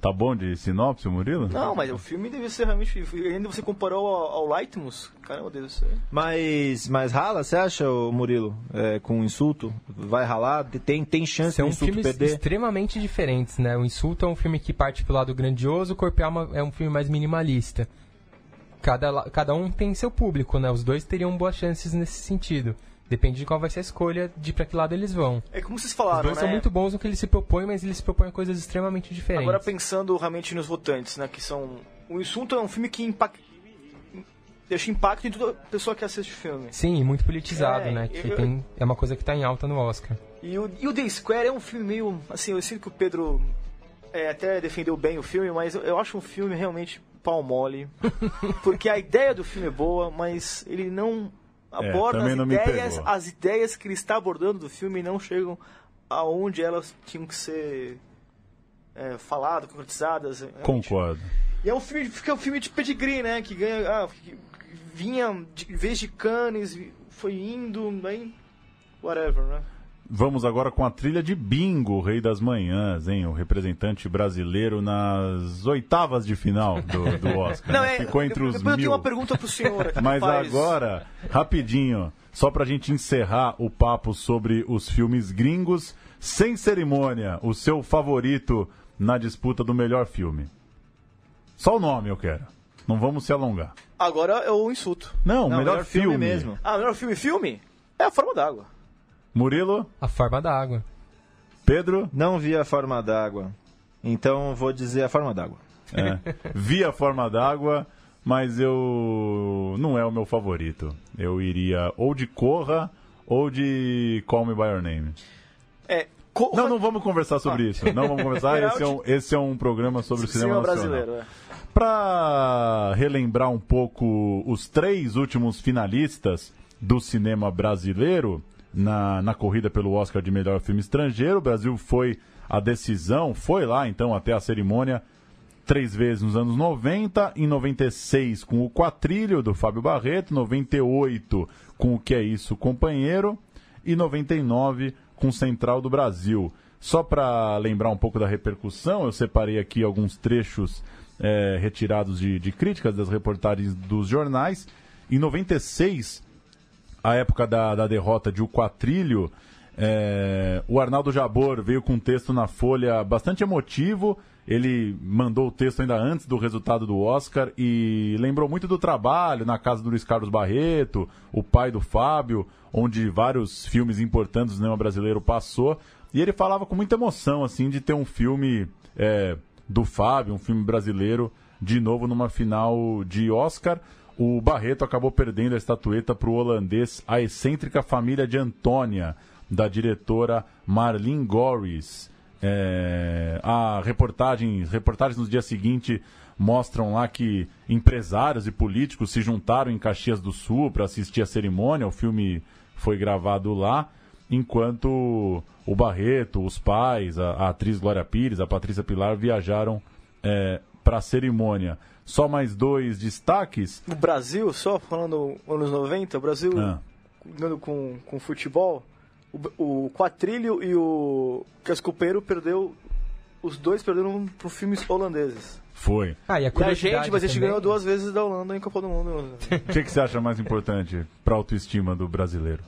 Tá bom de sinopse, Murilo? Não, mas o filme deve ser realmente. Ainda você comparou ao, ao Lightmus? Caramba, deve ser. Mas, mas rala, você acha, Murilo? É, com um insulto? Vai ralar? Tem, tem chance São do insulto filmes perder? extremamente diferentes, né? O Insulto é um filme que parte pro lado grandioso, o Corpo e Alma é um filme mais minimalista. Cada, cada um tem seu público, né? Os dois teriam boas chances nesse sentido. Depende de qual vai ser a escolha de pra que lado eles vão. É como vocês Os falaram, dois né? são muito bons no que eles se propõem, mas eles se propõem a coisas extremamente diferentes. Agora pensando realmente nos votantes, né? Que são. O Insulto é um filme que impacta. Deixa impacto em toda pessoa que assiste o filme. Sim, muito politizado, É, né? Que eu- tem, é uma coisa que tá em alta no Oscar. E o, e o The Square é um filme meio. Assim, eu sinto que o Pedro é, até defendeu bem o filme, mas eu, eu acho um filme realmente pau mole. porque a ideia do filme é boa, mas ele não aborda também as ideias. As ideias que ele está abordando do filme não chegam aonde elas tinham que ser é, faladas, concretizadas. realmente. Concordo. E é um filme, fica um filme de pedigree, né? Que ganha. Ah, que vinha de vez de Cannes, vi- foi indo, bem. Whatever, né? Vamos agora com a trilha de Bingo, Rei das Manhãs, hein? O representante brasileiro nas oitavas de final do, do Oscar. né? Ficou entre os depois eu tenho mil. uma pergunta pro senhor aqui. Mas faz. agora, rapidinho, só pra gente encerrar o papo sobre os filmes gringos, sem cerimônia, o seu favorito na disputa do melhor filme. Só o nome eu quero. Não vamos se alongar. Agora é o insulto. Não, Não, melhor, filme. mesmo. Ah, o melhor filme filme? É a forma d'água. Murilo, A forma da água. Pedro, Não vi a forma d'água. Então vou dizer a forma d'água. é, vi a forma d'água, mas eu não é o meu favorito. Eu iria ou de Corra ou de Call Me By Your Name. É. Corra Não, não vamos conversar sobre isso. Não vamos conversar. Esse é um, esse é um programa sobre o cinema, cinema nacional. brasileiro. É. Para relembrar um pouco os três últimos finalistas do cinema brasileiro na, na corrida pelo Oscar de melhor filme estrangeiro, o Brasil foi a decisão, foi lá então até a cerimônia três vezes nos anos 90, em 96 com o Quatrilho do Fábio Barreto, 98 com o Que é Isso Companheiro e 99 com Central do Brasil. Só para lembrar um pouco da repercussão, eu separei aqui alguns trechos eh, retirados de, de críticas das reportagens dos jornais. Em 96, a época da, da derrota de O Quatrilho, é, o Arnaldo Jabor veio com um texto na Folha bastante emotivo. Ele mandou o texto ainda antes do resultado do Oscar e lembrou muito do trabalho na casa do Luiz Carlos Barreto, o pai do Fábio, onde vários filmes importantes do cinema brasileiro passou. E ele falava com muita emoção, assim, de ter um filme é, do Fábio, um filme brasileiro, de novo numa final de Oscar. O Barreto acabou perdendo a estatueta para o holandês A Excêntrica Família de Antônia, da diretora Marlene Goris. É, a reportagem, reportagens no dia seguinte mostram lá que empresários e políticos se juntaram em Caxias do Sul para assistir a cerimônia. O filme foi gravado lá, enquanto o Barreto, os pais, a, a atriz Glória Pires, a Patrícia Pilar viajaram é, para a cerimônia. Só mais dois destaques. O Brasil, só falando anos 90, o Brasil Ah. jogando com, com futebol, o, o Quatrilho e o Cascopeiro perdeu. Os dois perderam para filmes holandeses. Foi. Ah, e a E a gente, mas a gente ganhou duas vezes da Holanda em Copa do Mundo. O que, que você acha mais importante para a autoestima do brasileiro?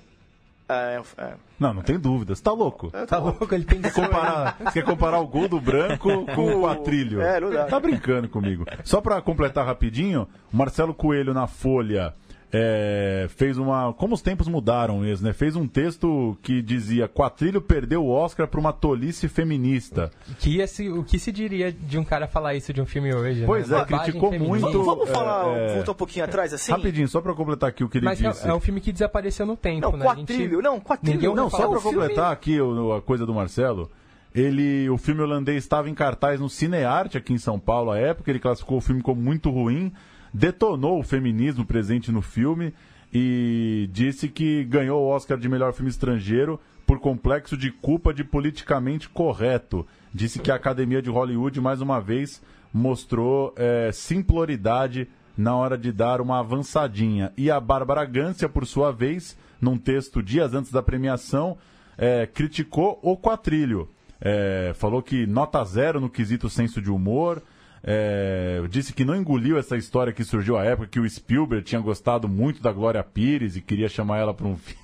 É, é. Não, não tem dúvida. Você tá louco? Tá louco, ele pensou. Comparar, você quer comparar o gol do branco com o quatrilho? É, não dá. Tá brincando comigo. Só pra completar rapidinho, Marcelo Coelho na Folha é, fez uma. Como os tempos mudaram mesmo, né? Fez um texto que dizia: Quatrilho perdeu o Oscar pra uma tolice feminista. Que ia se- o que se diria de um cara falar isso de um filme hoje? Pois né? é, criticou feminista. muito- Vamos falar, é, voltar um pouquinho atrás, assim? Rapidinho, só pra completar aqui o que ele Mas disse. é, é um filme que desapareceu no tempo, Não, né? A gente- Quatrilho, não, Quatrilho. Não, só pra completar aqui o- a coisa do Marcelo. Ele, o filme holandês estava em cartaz no Cinearte aqui em São Paulo à época. Ele classificou o filme como muito ruim, detonou o feminismo presente no filme e disse que ganhou o Oscar de melhor filme estrangeiro por complexo de culpa de politicamente correto. Disse que a Academia de Hollywood mais uma vez mostrou eh, simploridade na hora de dar uma avançadinha. E a Bárbara Gância, por sua vez, num texto dias antes da premiação, eh, criticou o quatrilho. Eh, falou que nota zero no quesito senso de humor. Eh, disse que não engoliu essa história que surgiu à época, que o Spielberg tinha gostado muito da Glória Pires e queria chamar ela para um filme.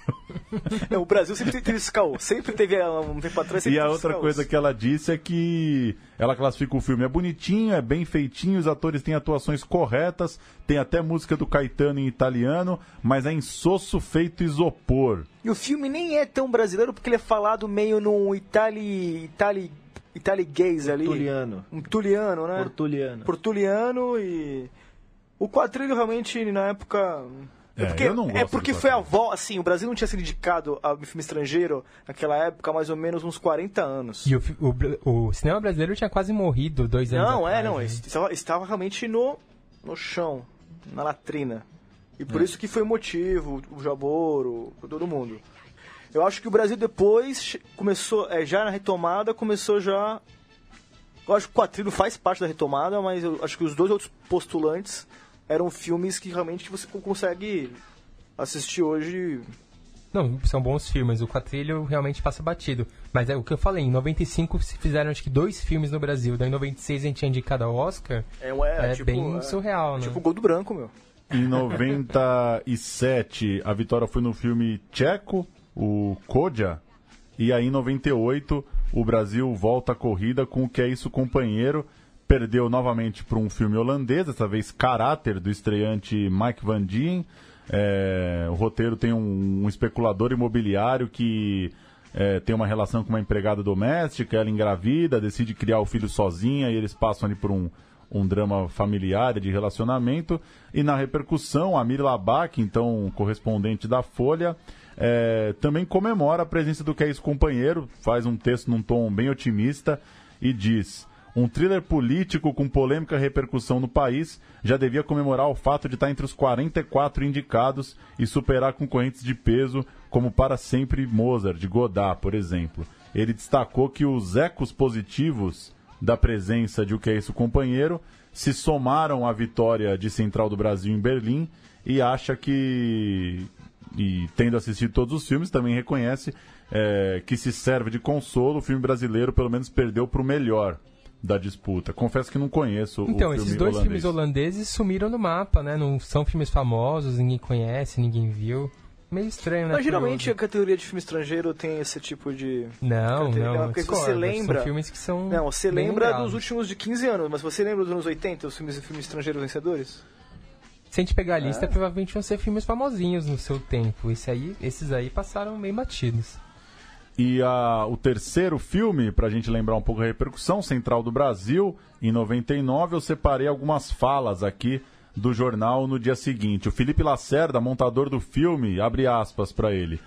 Não, o Brasil sempre teve esse caô. Sempre teve, um tempo atrás, E a outra coisa que ela disse é que ela classifica o filme é bonitinho, é bem feitinho, os atores têm atuações corretas, tem até música do Caetano em italiano, mas é insosso feito isopor. E o filme nem é tão brasileiro porque ele é falado meio num itali... itali... italigays ali. Tuliano. Um tuliano, né? Portuliano. Portuliano e... O quadrilho realmente, na época... É, porque, eu não gosto é porque foi a volta, assim, o Brasil não tinha sido indicado a filme estrangeiro naquela época há mais ou menos uns 40 anos. E o, o o cinema brasileiro tinha quase morrido dois anos Não, é, atrás, não, né? estava, estava realmente no, no chão, na latrina. E É. por isso que foi o motivo, o Jaboro, todo mundo. Eu acho que o Brasil depois começou, é, já na retomada, começou já... Eu acho que o Quatrilho faz parte da retomada, mas eu acho que os dois outros postulantes eram filmes que realmente você co- consegue assistir hoje Não, são bons filmes. O Quatrilho realmente passa batido. Mas é o que eu falei, em 95 se fizeram acho que dois filmes no Brasil. Daí em 96 a gente tinha indicado ao Oscar. É, um- é, É tipo, bem é, surreal, né? Tipo o Gol do Branco, meu. Em 97, a vitória foi no filme tcheco, o Kodja. E aí, em 98, o Brasil volta à corrida com o Que É Isso Companheiro. Perdeu novamente para um filme holandês, dessa vez Caráter, do estreante Mike Van Dien. É, o roteiro tem um, um especulador imobiliário que é, tem uma relação com uma empregada doméstica, ela engravida, decide criar o filho sozinha e eles passam ali por um, um drama familiar de relacionamento. E na repercussão, a Mir Labak, então correspondente da Folha, é, também comemora a presença do Que É Isso Companheiro, faz um texto num tom bem otimista e diz. Um thriller político com polêmica repercussão no país já devia comemorar o fato de estar entre os 44 indicados e superar concorrentes de peso como Para Sempre Mozart, Godard, por exemplo. Ele destacou que os ecos positivos da presença de O Que É Isso Companheiro se somaram à vitória de Central do Brasil em Berlim e acha que, e tendo assistido todos os filmes, também reconhece eh, que se serve de consolo, o filme brasileiro pelo menos perdeu para o melhor da disputa. Confesso que não conheço Então, o filme esses dois holandês. filmes holandeses sumiram no mapa, né? Não são filmes famosos, ninguém conhece, ninguém viu. Meio estranho, né? Mas geralmente a categoria de filme estrangeiro tem esse tipo de. Não, categoria. não. É porque discordo. você lembra. São filmes que são. Não, você lembra lembrados. dos últimos de 15 anos, mas você lembra dos anos 80, os filmes, filmes estrangeiros vencedores? Se a gente pegar a É. lista, provavelmente vão ser filmes famosinhos no seu tempo. Esse aí, esses aí passaram meio batidos. E a, o terceiro filme, para a gente lembrar um pouco a repercussão, Central do Brasil, em 99, eu separei algumas falas aqui do jornal no dia seguinte. O Felipe Lacerda, montador do filme, abre aspas para ele.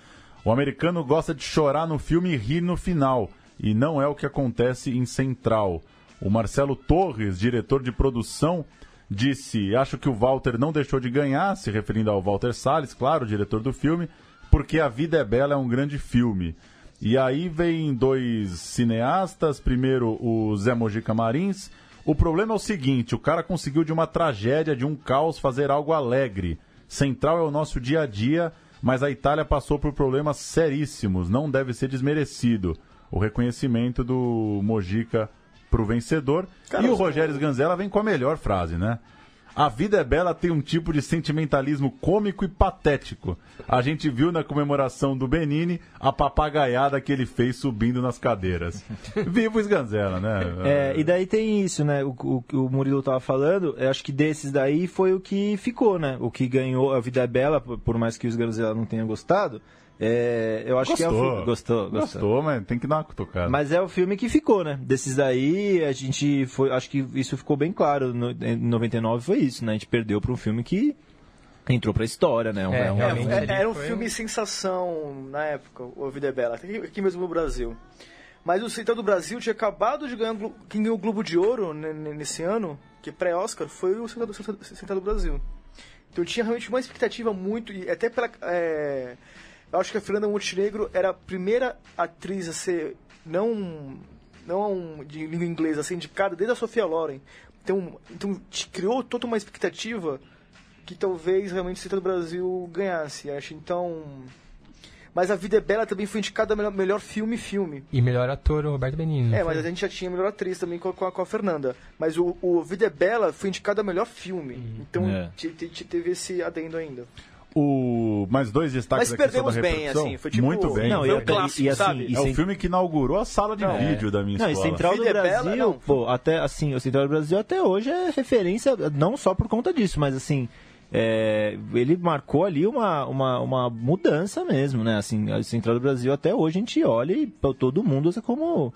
O americano gosta de chorar no filme e rir no final, e não é o que acontece em Central. O Marcelo Torres, diretor de produção, disse: Acho que o Walter não deixou de ganhar, se referindo ao Walter Salles, claro, diretor do filme, porque A Vida é Bela é um grande filme. E aí vem dois cineastas, primeiro o Zé Mojica Marins. O problema é o seguinte: o cara conseguiu de uma tragédia, de um caos, fazer algo alegre. Central é o nosso dia a dia, mas a Itália passou por problemas seríssimos, não deve ser desmerecido. O reconhecimento do Mojica pro vencedor. e o Rogério Sganzella vem com a melhor frase, né? A vida é bela tem um tipo de sentimentalismo cômico e patético. A gente viu na comemoração do Benini a papagaiada que ele fez subindo nas cadeiras. Viva o Sganzella, né? É, e daí tem isso, né? O, o, o Murilo tava falando, acho que desses daí foi o que ficou, né? O que ganhou A Vida é Bela, por mais que o Sganzella não tenha gostado. É, eu acho que é o Gostou. filme. Gostou, gostou. Gostou, mas tem que dar uma cutucada. Mas é o filme que ficou, né? Desses daí, a gente foi. Acho que isso ficou bem claro. No, em 99 foi isso, né? A gente perdeu para um filme que entrou pra história, né? Um- É, um-. É, ali era um filme sensação na época, O Vida é Bela, aqui, aqui mesmo no Brasil. Mas o Central do Brasil tinha acabado de ganhar quem ganhou o Globo de Ouro nesse ano, que é pré-Oscar, foi o Central do, Central- Central do Brasil. Então eu tinha realmente uma expectativa muito, e até pela. é, eu acho que a Fernanda Montenegro era a primeira atriz a ser, não, não de língua inglesa, a ser indicada desde a Sofia Loren. Então, então te criou toda uma expectativa que talvez realmente o Central do Brasil ganhasse. Acho então. Mas A Vida é Bela também foi indicada a melhor, melhor filme filme. E melhor ator, o Roberto Benigni. É, foi? mas a gente já tinha a melhor atriz também com a, com a- com a Fernanda. Mas o, o Vida é Bela foi indicado a melhor filme. Então É. te- te- te- teve esse adendo ainda. O... Mais dois destaques Mas aqui sobre a perdemos bem, assim, foi tipo- Muito bem. Não, Foi e, um clássico, e assim, sabe? e É o filme que inaugurou a sala de Não, vídeo da minha Não, e escola. Central do é Brasil, Bela, não. pô, até assim, o Central do Brasil até hoje é referência, não só por conta disso, mas assim, é, ele marcou ali uma, uma, uma mudança mesmo, né? Assim, a Central do Brasil até hoje a gente olha e todo mundo usa como.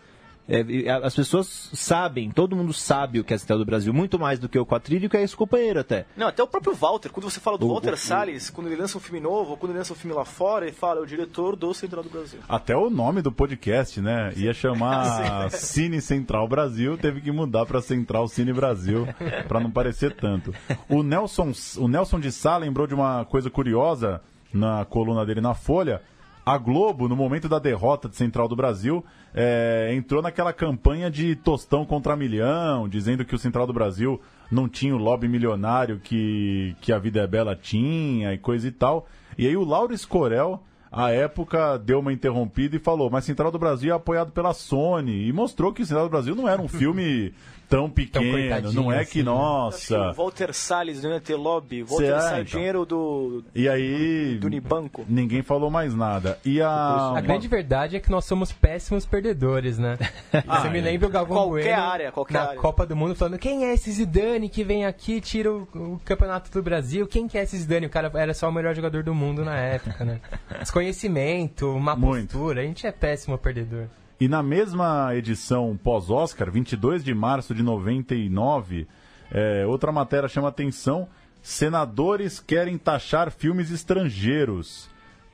É, as pessoas sabem, todo mundo sabe o que é a Central do Brasil, muito mais do que o Quatrilho que é esse companheiro até. Não, até o próprio Walter, quando você fala do O- Walter o- Salles, quando ele lança um filme novo, ou quando ele lança um filme lá fora, ele fala, é o diretor do Central do Brasil. Até o nome do podcast, né? Ia chamar Cine Central Brasil, teve que mudar para Central Cine Brasil, para não parecer tanto. O Nelson, o Nelson de Sá lembrou de uma coisa curiosa na coluna dele na Folha. A Globo, no momento da derrota de Central do Brasil, é, entrou naquela campanha de tostão contra milhão, dizendo que o Central do Brasil não tinha o lobby milionário que, que a Vida é Bela tinha e coisa e tal. E aí o Lauro Escorel, à época, deu uma interrompida e falou: Mas Central do Brasil é apoiado pela Sony. E mostrou que Central do Brasil não era um filme tão pequeno, coitadinho não é assim, que, né? nossa. O Walter Salles não ia ter lobby, Walter é, Salles, então. dinheiro do, E aí. do Unibanco. Ninguém falou mais nada. E a. A grande verdade é que nós somos péssimos perdedores, né? Ah, Você me é. lembra o Galvão Qualquer Bueno área, qualquer na área. Copa do Mundo falando quem é esse Zidane que vem aqui e tira o, o campeonato do Brasil? Quem que é esse Zidane? O cara era só o melhor jogador do mundo na época, né? Desconhecimento, má Muito. postura. A gente é péssimo perdedor. E na mesma edição pós-Oscar, 22 de março de 99, é, outra matéria chama atenção: senadores querem taxar filmes estrangeiros.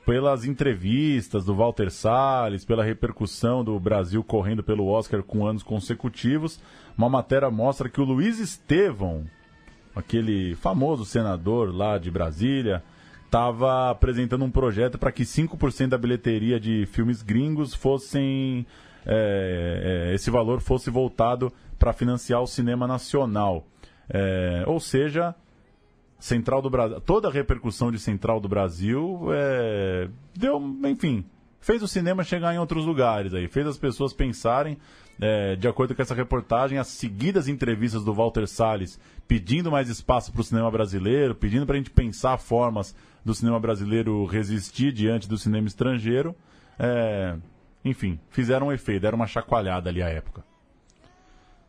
Pelas entrevistas do Walter Salles, pela repercussão do Brasil correndo pelo Oscar com anos consecutivos, uma matéria mostra que o Luiz Estevão, aquele famoso senador lá de Brasília, estava apresentando um projeto para que 5% da bilheteria de filmes gringos fossem. é, é, esse valor fosse voltado para financiar o cinema nacional. É, ou seja, Central do Brasil. Toda a repercussão de Central do Brasil é, deu, enfim, fez o cinema chegar em outros lugares aí, fez as pessoas pensarem. é, de acordo com essa reportagem, as seguidas entrevistas do Walter Salles pedindo mais espaço para o cinema brasileiro, pedindo para a gente pensar formas do cinema brasileiro resistir diante do cinema estrangeiro, é, enfim, fizeram um efeito, deram uma chacoalhada ali à época.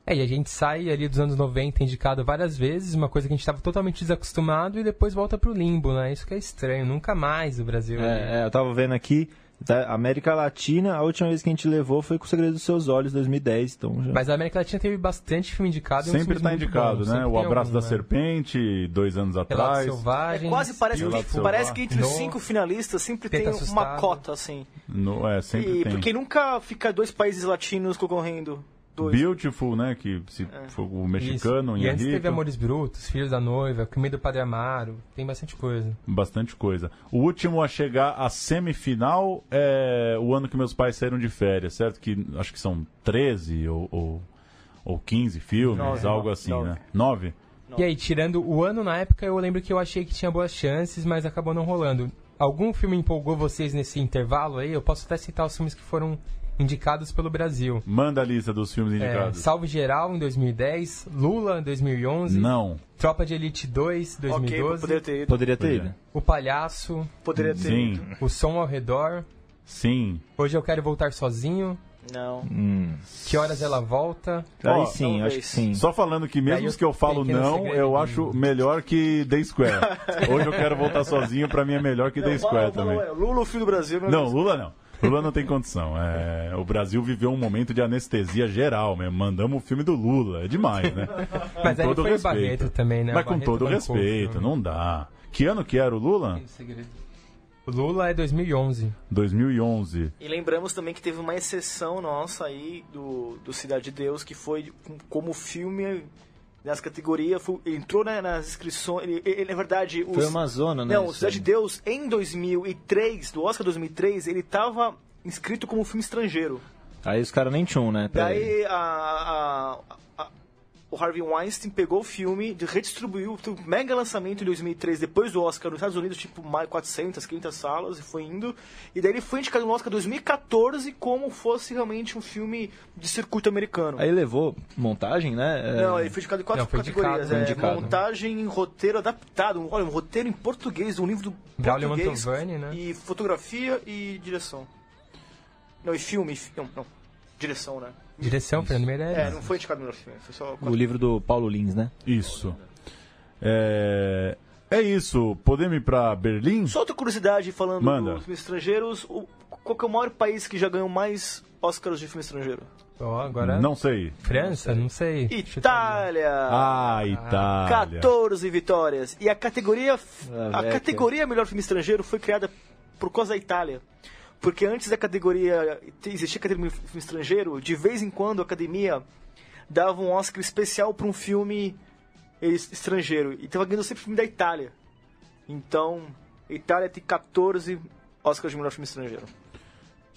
É, e a gente sai ali dos anos 90 indicado várias vezes, uma coisa que a gente estava totalmente desacostumado e depois volta pro limbo, né? Isso que é estranho, nunca mais o Brasil. É, é, eu tava vendo aqui, Da América Latina, a última vez que a gente levou foi com o Segredo dos Seus Olhos, 2010. Então já... Mas a América Latina teve bastante filme indicado. Sempre tá muito indicado, bons, né? O Abraço algum, da né? Serpente, dois anos atrás. Selvagens. Quase parece, que, parece Selvagem. que entre os cinco finalistas sempre Tenta tem uma Assustado. cota, assim. No, é, sempre E tem. porque nunca fica dois países latinos concorrendo. Dois. Beautiful, né? Que se foi o mexicano, Isso. E antes teve. Amores Brutos, Filhos da Noiva, Comida do Padre Amaro. Tem bastante coisa. Bastante coisa. O último a chegar à semifinal é o ano que meus pais saíram de férias, certo? Que acho que são 13 ou, ou, ou 15 filmes, Nove, algo nove, assim, nove. né? 9? E aí, tirando o ano na época, eu lembro que eu achei que tinha boas chances, mas acabou não rolando. Algum filme empolgou vocês nesse intervalo aí? Eu posso até citar os filmes que foram indicados pelo Brasil. Manda a lista dos filmes É, indicados. Salve Geral, em 2010. Lula, em 2011. Não. Tropa de Elite 2, Ok, 2012. poderia ter ido. Poderia ter ido. O Palhaço. Poderia ter Sim, ido. O Som ao Redor. sim. Hoje eu quero voltar sozinho. Não. Hum. Que horas ela volta? Aí Ó, sim, acho que sim. Só falando que mesmo os que eu falo não, eu acho melhor que The Square. Hoje eu quero voltar sozinho, pra mim é melhor que The Não, Square fala, fala, também. ué, Lula, o filho do Brasil. meu Não. Lula não. Lula não tem condição. É, o Brasil viveu um momento de anestesia geral mesmo. Mandamos o filme do Lula. É demais, né? Mas com aí todo foi respeito. Barreto também, né? Mas com todo respeito, não dá. Que ano que era o Lula? O Lula é 2011. 2011. E lembramos também que teve uma exceção nossa aí do, do Cidade de Deus, que foi com- como filme nas categorias, foi- entrou né, nas inscrições. Ele, ele, na verdade, os, Foi uma zona, né? Não, Cidade de Deus, em 2003, do Oscar 2003, ele estava inscrito como filme estrangeiro. Aí os caras nem tinham, né? Daí a- a- o Harvey Weinstein pegou o filme, redistribuiu, teve um mega lançamento em 2003, depois do Oscar nos Estados Unidos, tipo mais 400, 500 salas, e foi indo. E daí ele foi indicado no Oscar 2014 como fosse realmente um filme de circuito americano. Aí levou montagem, né? É, Não, ele foi indicado em quatro Não, foi categorias. indicado, é, indicado. Montagem, roteiro adaptado. um- Olha, um roteiro em português, um livro do Braulio português. Mantovani, né? E fotografia e direção. Não, e filme. e fi- Não, não. Direção, né? Direção, Fernando Meirelles. É, não foi indicado melhor filme. Foi só O livro do Paulo Lins, né? Isso. É, é isso. Podemos ir pra Berlim? Só outra curiosidade falando Manda. dos filmes estrangeiros. O, qual que é o maior país que já ganhou mais Oscars de filme estrangeiro? Ó, agora. Não sei. França? Não sei. Itália! Ah, Itália. 14 vitórias. E a categoria Ah, a categoria melhor filme estrangeiro foi criada por causa da Itália. Porque antes da categoria existia a categoria de filme estrangeiro, de vez em quando a academia dava um Oscar especial para um filme es- estrangeiro e tava ganhando sempre filme da Itália. Então, Itália tem 14 Oscars de melhor filme estrangeiro.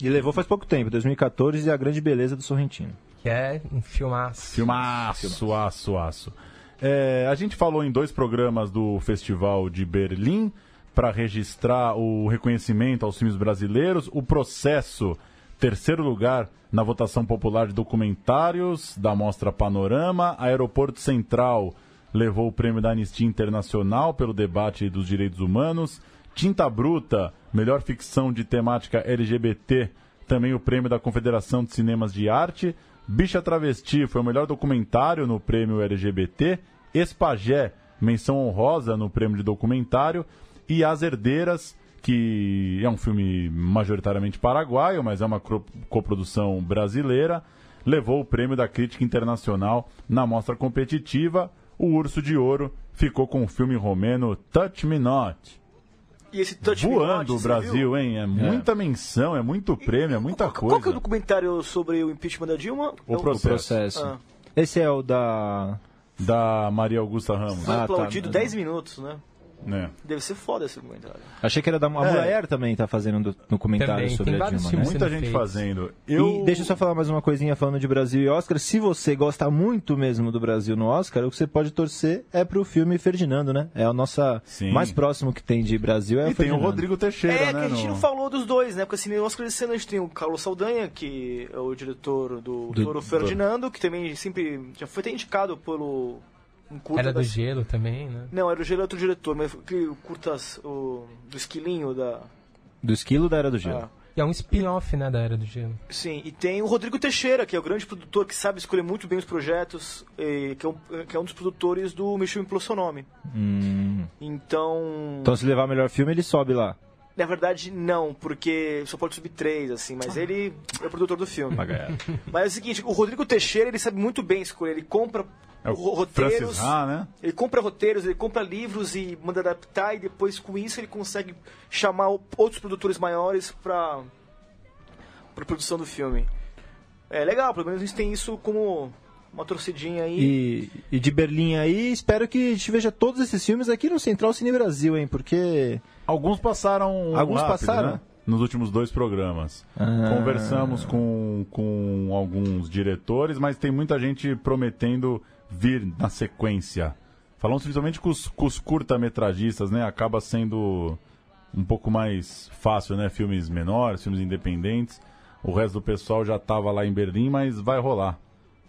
E levou faz pouco tempo, 2014, e A Grande Beleza do Sorrentino. Que é um filmaço. Filmaço, aço, aço. É, a gente falou em dois programas do Festival de Berlim para registrar o reconhecimento aos filmes brasileiros, o processo, terceiro lugar na votação popular de documentários da Mostra Panorama, Aeroporto Central levou o prêmio da Anistia Internacional pelo debate dos direitos humanos, Tinta Bruta, melhor ficção de temática LGBT, também o prêmio da Confederação de Cinemas de Arte, Bicha Travesti foi o melhor documentário no prêmio LGBT, Espagé, menção honrosa no prêmio de documentário, e As Herdeiras, que é um filme majoritariamente paraguaio, mas é uma coprodução brasileira, levou o prêmio da crítica internacional na mostra competitiva. O Urso de Ouro ficou com o filme romeno Touch Me Not. E esse Touch Voando o Brasil, viu? hein? É muita menção, é muito prêmio, é muita Qual, coisa. qual que é o documentário sobre o impeachment da Dilma? O É processo. O processo. Ah. Esse é o da. Da Maria Augusta Ramos. Foi Ah, tá. aplaudido 10 minutos, né? Né? Deve ser foda esse documentário. Achei que era da. A É. Mulher também tá fazendo do- no comentário Também, sobre tem a Dilma, né? Muita gente fazendo. Eu... E deixa eu só falar mais uma coisinha falando de Brasil e Oscar. Se você gosta muito mesmo do Brasil no Oscar, o que você pode torcer é pro filme Ferdinando, né? É o nosso Sim. mais próximo que tem de Brasil é o E tem o Ferdinando. Rodrigo Teixeira, É, né? que a gente no- não falou dos dois, né? Porque assim, no Oscar desse ano a gente tem o Carlos Saldanha, que é o diretor do, Do- Toro Ferdinando, que também sempre já foi até indicado pelo um curta Era do da- gelo também, né? Não, era o Gelo é outro diretor, mas aquele curtas o, do esquilinho da. Do esquilo da Era do Gelo. Ah, E é um spin-off, né, da Era do Gelo. sim, e tem o Rodrigo Teixeira, que é o grande produtor que sabe escolher muito bem os projetos, e que, é um, que é um dos produtores do Mission Implosonome. Hum. Então. Então se levar melhor filme, ele sobe lá. Na verdade, não, porque só pode subir três, assim, mas ele é o produtor do filme. Mas é o seguinte, o Rodrigo Teixeira, ele sabe muito bem escolher, ele compra É roteiros, Ha, né? ele compra roteiros, ele compra livros e manda adaptar e depois com isso ele consegue chamar outros produtores maiores para para produção do filme. É legal, pelo menos a gente tem isso como uma torcidinha aí. E, e de Berlim aí, espero que a gente veja todos esses filmes aqui no Central Cine Brasil, hein? Porque. Alguns passaram. Alguns rápido, passaram? né? Nos últimos dois programas. Ah. Conversamos com, com alguns diretores, mas tem muita gente prometendo vir na sequência. Falamos principalmente com os, com os curta-metragistas, né? Acaba sendo um pouco mais fácil, né? Filmes menores, filmes independentes. O resto do pessoal já estava lá em Berlim, mas vai rolar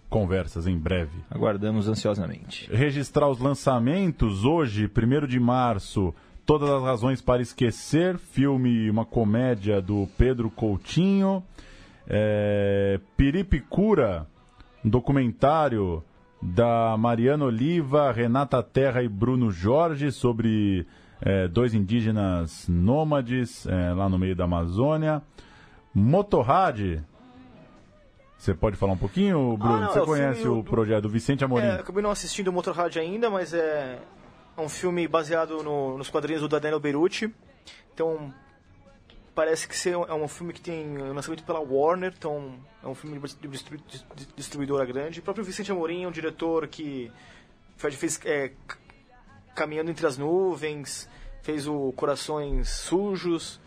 conversas em breve. Aguardamos ansiosamente. registrar os lançamentos hoje, 1 de março, Todas as Razões para Esquecer, filme, uma comédia do Pedro Coutinho. É, Piripicura, um documentário da Mariana Oliva, Renata Terra e Bruno Jorge sobre é, dois indígenas nômades é, lá no meio da Amazônia. Motorrad, você pode falar um pouquinho, Bruno? Ah, não, você é o conhece o do- projeto do Vicente Amorim? É, acabei não assistindo o Motorrad ainda, mas é é um filme baseado no- nos quadrinhos do Daniel Beruti. Então, parece que ser- é um filme que tem lançamento pela Warner, então é um filme de distribu- de distribuidora grande. O próprio Vicente Amorim é um diretor que fez, é, Caminhando Entre as Nuvens, fez o Corações Sujos.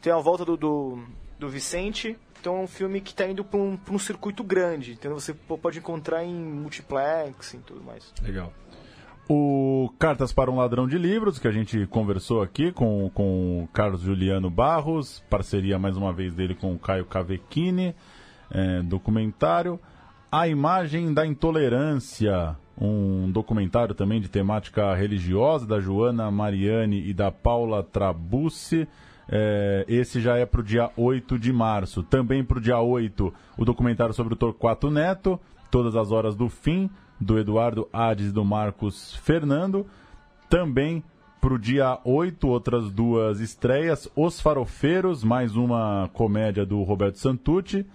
Tem a volta do, do, do Vicente. Então é um filme que está indo para um, um circuito grande. Então você pode encontrar em multiplex e tudo mais. Legal. O Cartas para um Ladrão de Livros, que a gente conversou aqui com, com o Carlos Juliano Barros, parceria mais uma vez dele com o Caio Cavecchini, é, documentário. A Imagem da Intolerância, um documentário também de temática religiosa, da Joana Mariani e da Paula Trabucci. É, esse já é para o dia 8 de março. Também para o dia 8, o documentário sobre o Torquato Neto, Todas as Horas do Fim, do Eduardo Hades e do Marcos Fernando. Também para o dia 8, outras duas estreias: Os Farofeiros, mais uma comédia do Roberto Santucci.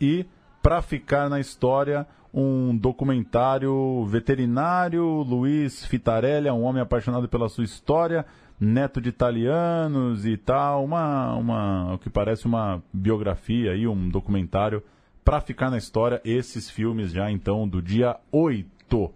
E, para ficar na história, um documentário veterinário, Luiz Fitarelli, um homem apaixonado pela sua história, neto de italianos e tal, uma, uma o que parece uma biografia aí, um documentário para ficar na história, esses filmes já então do dia 8.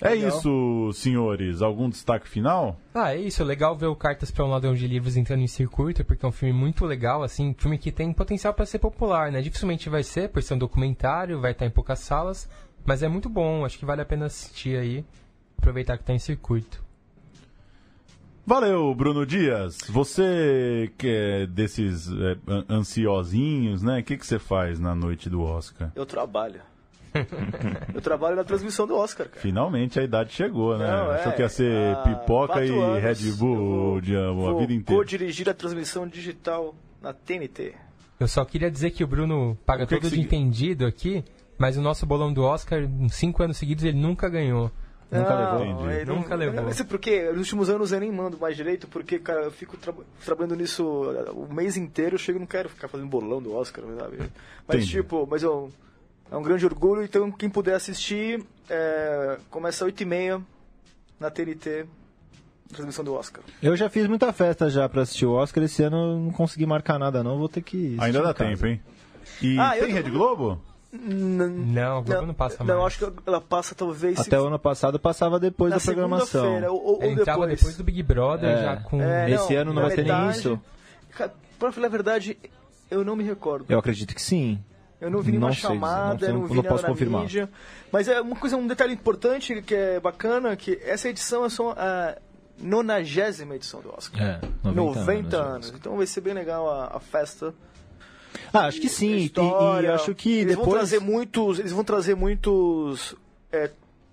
É Legal. isso, senhores. Algum destaque final? Ah, é isso. É legal ver o Cartas para um Ladrão de Livros entrando em circuito, porque é um filme muito legal, assim, um filme que tem potencial para ser popular, né? Dificilmente vai ser, por ser um documentário, vai estar em poucas salas, mas é muito bom. Acho que vale a pena assistir aí, aproveitar que está em circuito. Valeu, Bruno Dias. Você que é desses é, an- ansiosinhos, né? O que, que você faz na noite do Oscar? Eu trabalho. eu trabalho na transmissão do Oscar, cara. Finalmente a idade chegou, né? Não, é, Achou que ia ser pipoca e anos Red Bull o dia- a Vou vida inteira. co-dirigir a transmissão digital na TNT. Eu só queria dizer que o Bruno paga O que todo que de entendido aqui, mas o nosso bolão do Oscar, em cinco anos seguidos, ele nunca ganhou. Nunca Não, levou. é, não- Nunca levou. Não sei porque, nos últimos anos eu nem mando mais direito, porque, cara, eu fico tra- trabalhando nisso o mês inteiro, eu chego e não quero ficar fazendo bolão do Oscar, sabe? Mas, Entendi. tipo, mas eu, é um grande orgulho, então quem puder assistir, é, começa às 8h30 na TNT, transmissão do Oscar. Eu já fiz muita festa já pra assistir o Oscar. Esse ano eu não consegui marcar nada, não. Vou ter que. Ainda dá tempo, hein? E Ah, eu tem tô- Rede Globo? Não, o Globo não, passa Não, mais. acho que ela passa talvez... Até o ano passado passava depois na da programação. ou, ou entrava depois. depois do Big Brother, É. já com... É, Esse ano não vai ter nem verdade, isso? Pra falar a verdade, eu não me recordo. Eu acredito que sim. Eu não vi nenhuma Não sei, chamada, não sei, não, não vi nada posso na confirmar. mídia. Mas é uma coisa, um detalhe importante que é bacana, que essa edição é só a nonagésima edição do Oscar. É, 90, 90 anos. anos. Então vai ser bem legal a, a festa. Ah, acho que sim. a E, história. e acho que eles depois. vão trazer muitos, eles vão trazer muitos é,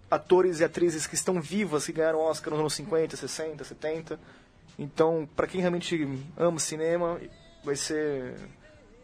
atores e atrizes que estão vivas, que ganharam Oscar nos anos 50, 60, 70. Então, pra quem realmente ama cinema, vai ser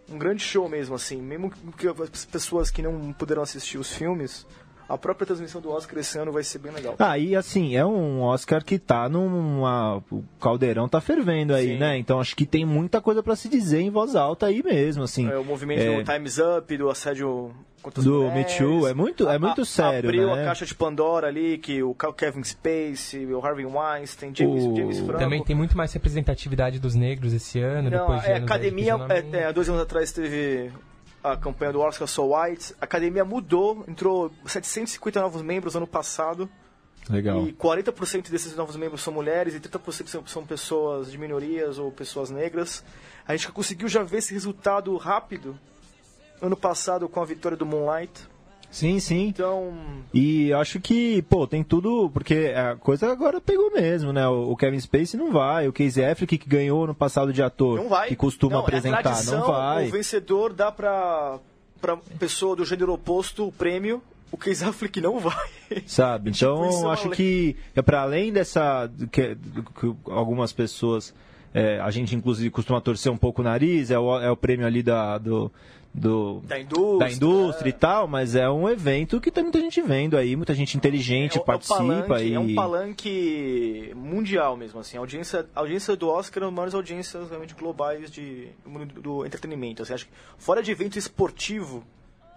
um grande show mesmo assim. Mesmo que as pessoas que não puderam assistir os filmes a própria transmissão do Oscar esse ano vai ser bem legal. Ah, e assim, é um Oscar que tá numa. O caldeirão tá fervendo aí, Sim. né? Então acho que tem muita coisa pra se dizer em voz alta aí mesmo, assim. É, o movimento É. do Time's Up, do assédio Do mulheres. Me Too, é muito- é muito sério, Abriu né? a caixa de Pandora ali, que o Kevin Spacey, o Harvey Weinstein, James, O- James Franco... Também tem muito mais representatividade dos negros esse ano, Não, depois de é, anos academia, é, é, há dois anos atrás teve a campanha do Oscar So White. A academia mudou, entrou 750 novos membros ano passado. Legal. E 40% desses novos membros são mulheres e 30% são- são pessoas de minorias ou pessoas negras. A gente conseguiu já ver esse resultado rápido ano passado com a vitória do Moonlight. Sim, sim. Então, E acho que, pô, tem tudo, porque a coisa agora pegou mesmo, né? O Kevin Spacey não vai, o Casey Affleck que ganhou no passado de ator, não vai. que costuma Não, é apresentar, tradição, não vai. O vencedor dá pra, pra pessoa do gênero oposto o prêmio. O Casey Affleck não vai. Sabe? Tipo, Então, é uma acho que é para além dessa que, que algumas pessoas é, a gente inclusive costuma torcer um pouco o nariz, é o, é o prêmio ali da do, do- Da indústria. da indústria e tal, mas é um evento que tem muita gente vendo aí, muita gente inteligente É participa é um palanque, e é um palanque mundial mesmo, assim. A audiência, a audiência do Oscar é uma das maiores audiências realmente globais de, do mundo do entretenimento. Assim, acho que fora de evento esportivo,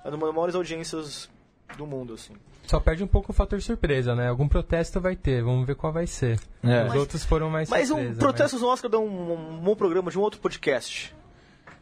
é uma das maiores audiências do mundo, assim. Só perde um pouco o fator surpresa, né? Algum protesto vai ter, vamos ver qual vai ser. É. Os Mas- outros foram mais Mas um surpresa, protestos no Oscar dá um, um bom programa de um outro podcast.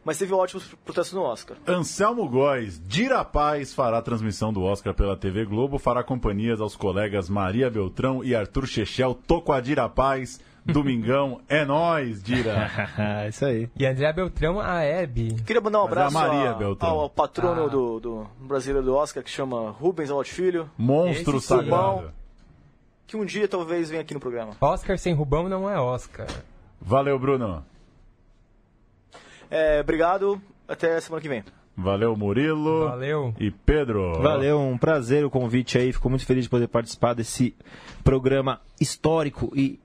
Mas teve ótimos protestos no Oscar. Anselmo Góes, Dira Paz, fará a transmissão do Oscar pela TV Globo, fará companhias aos colegas Maria Beltrão e Arthur Chechel. Tô com a Dira Paz, domingão, é nóis, Dira. Isso aí. E André Beltrão, a Hebe. Queria mandar um é a abraço Maria a- Beltrão. ao, ao patrono Ah. do, do brasileiro do Oscar, que chama Rubens Alot Filho, Monstro Esse sagrado. que um dia talvez venha aqui no programa. Oscar sem Rubão não é Oscar. Valeu, Bruno. É, obrigado, até semana que vem. Valeu, Murilo. Valeu. E Pedro. Valeu, um prazer o convite aí. Fico muito feliz de poder participar desse programa histórico e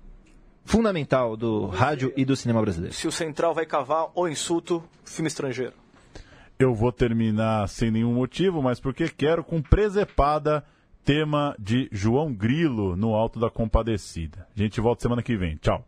fundamental do rádio e do cinema brasileiro. Se o Central vai cavar ou insulto, filme estrangeiro. Eu vou terminar sem nenhum motivo, mas porque quero com presepada tema de João Grilo no Alto da Compadecida. A gente volta semana que vem. Tchau.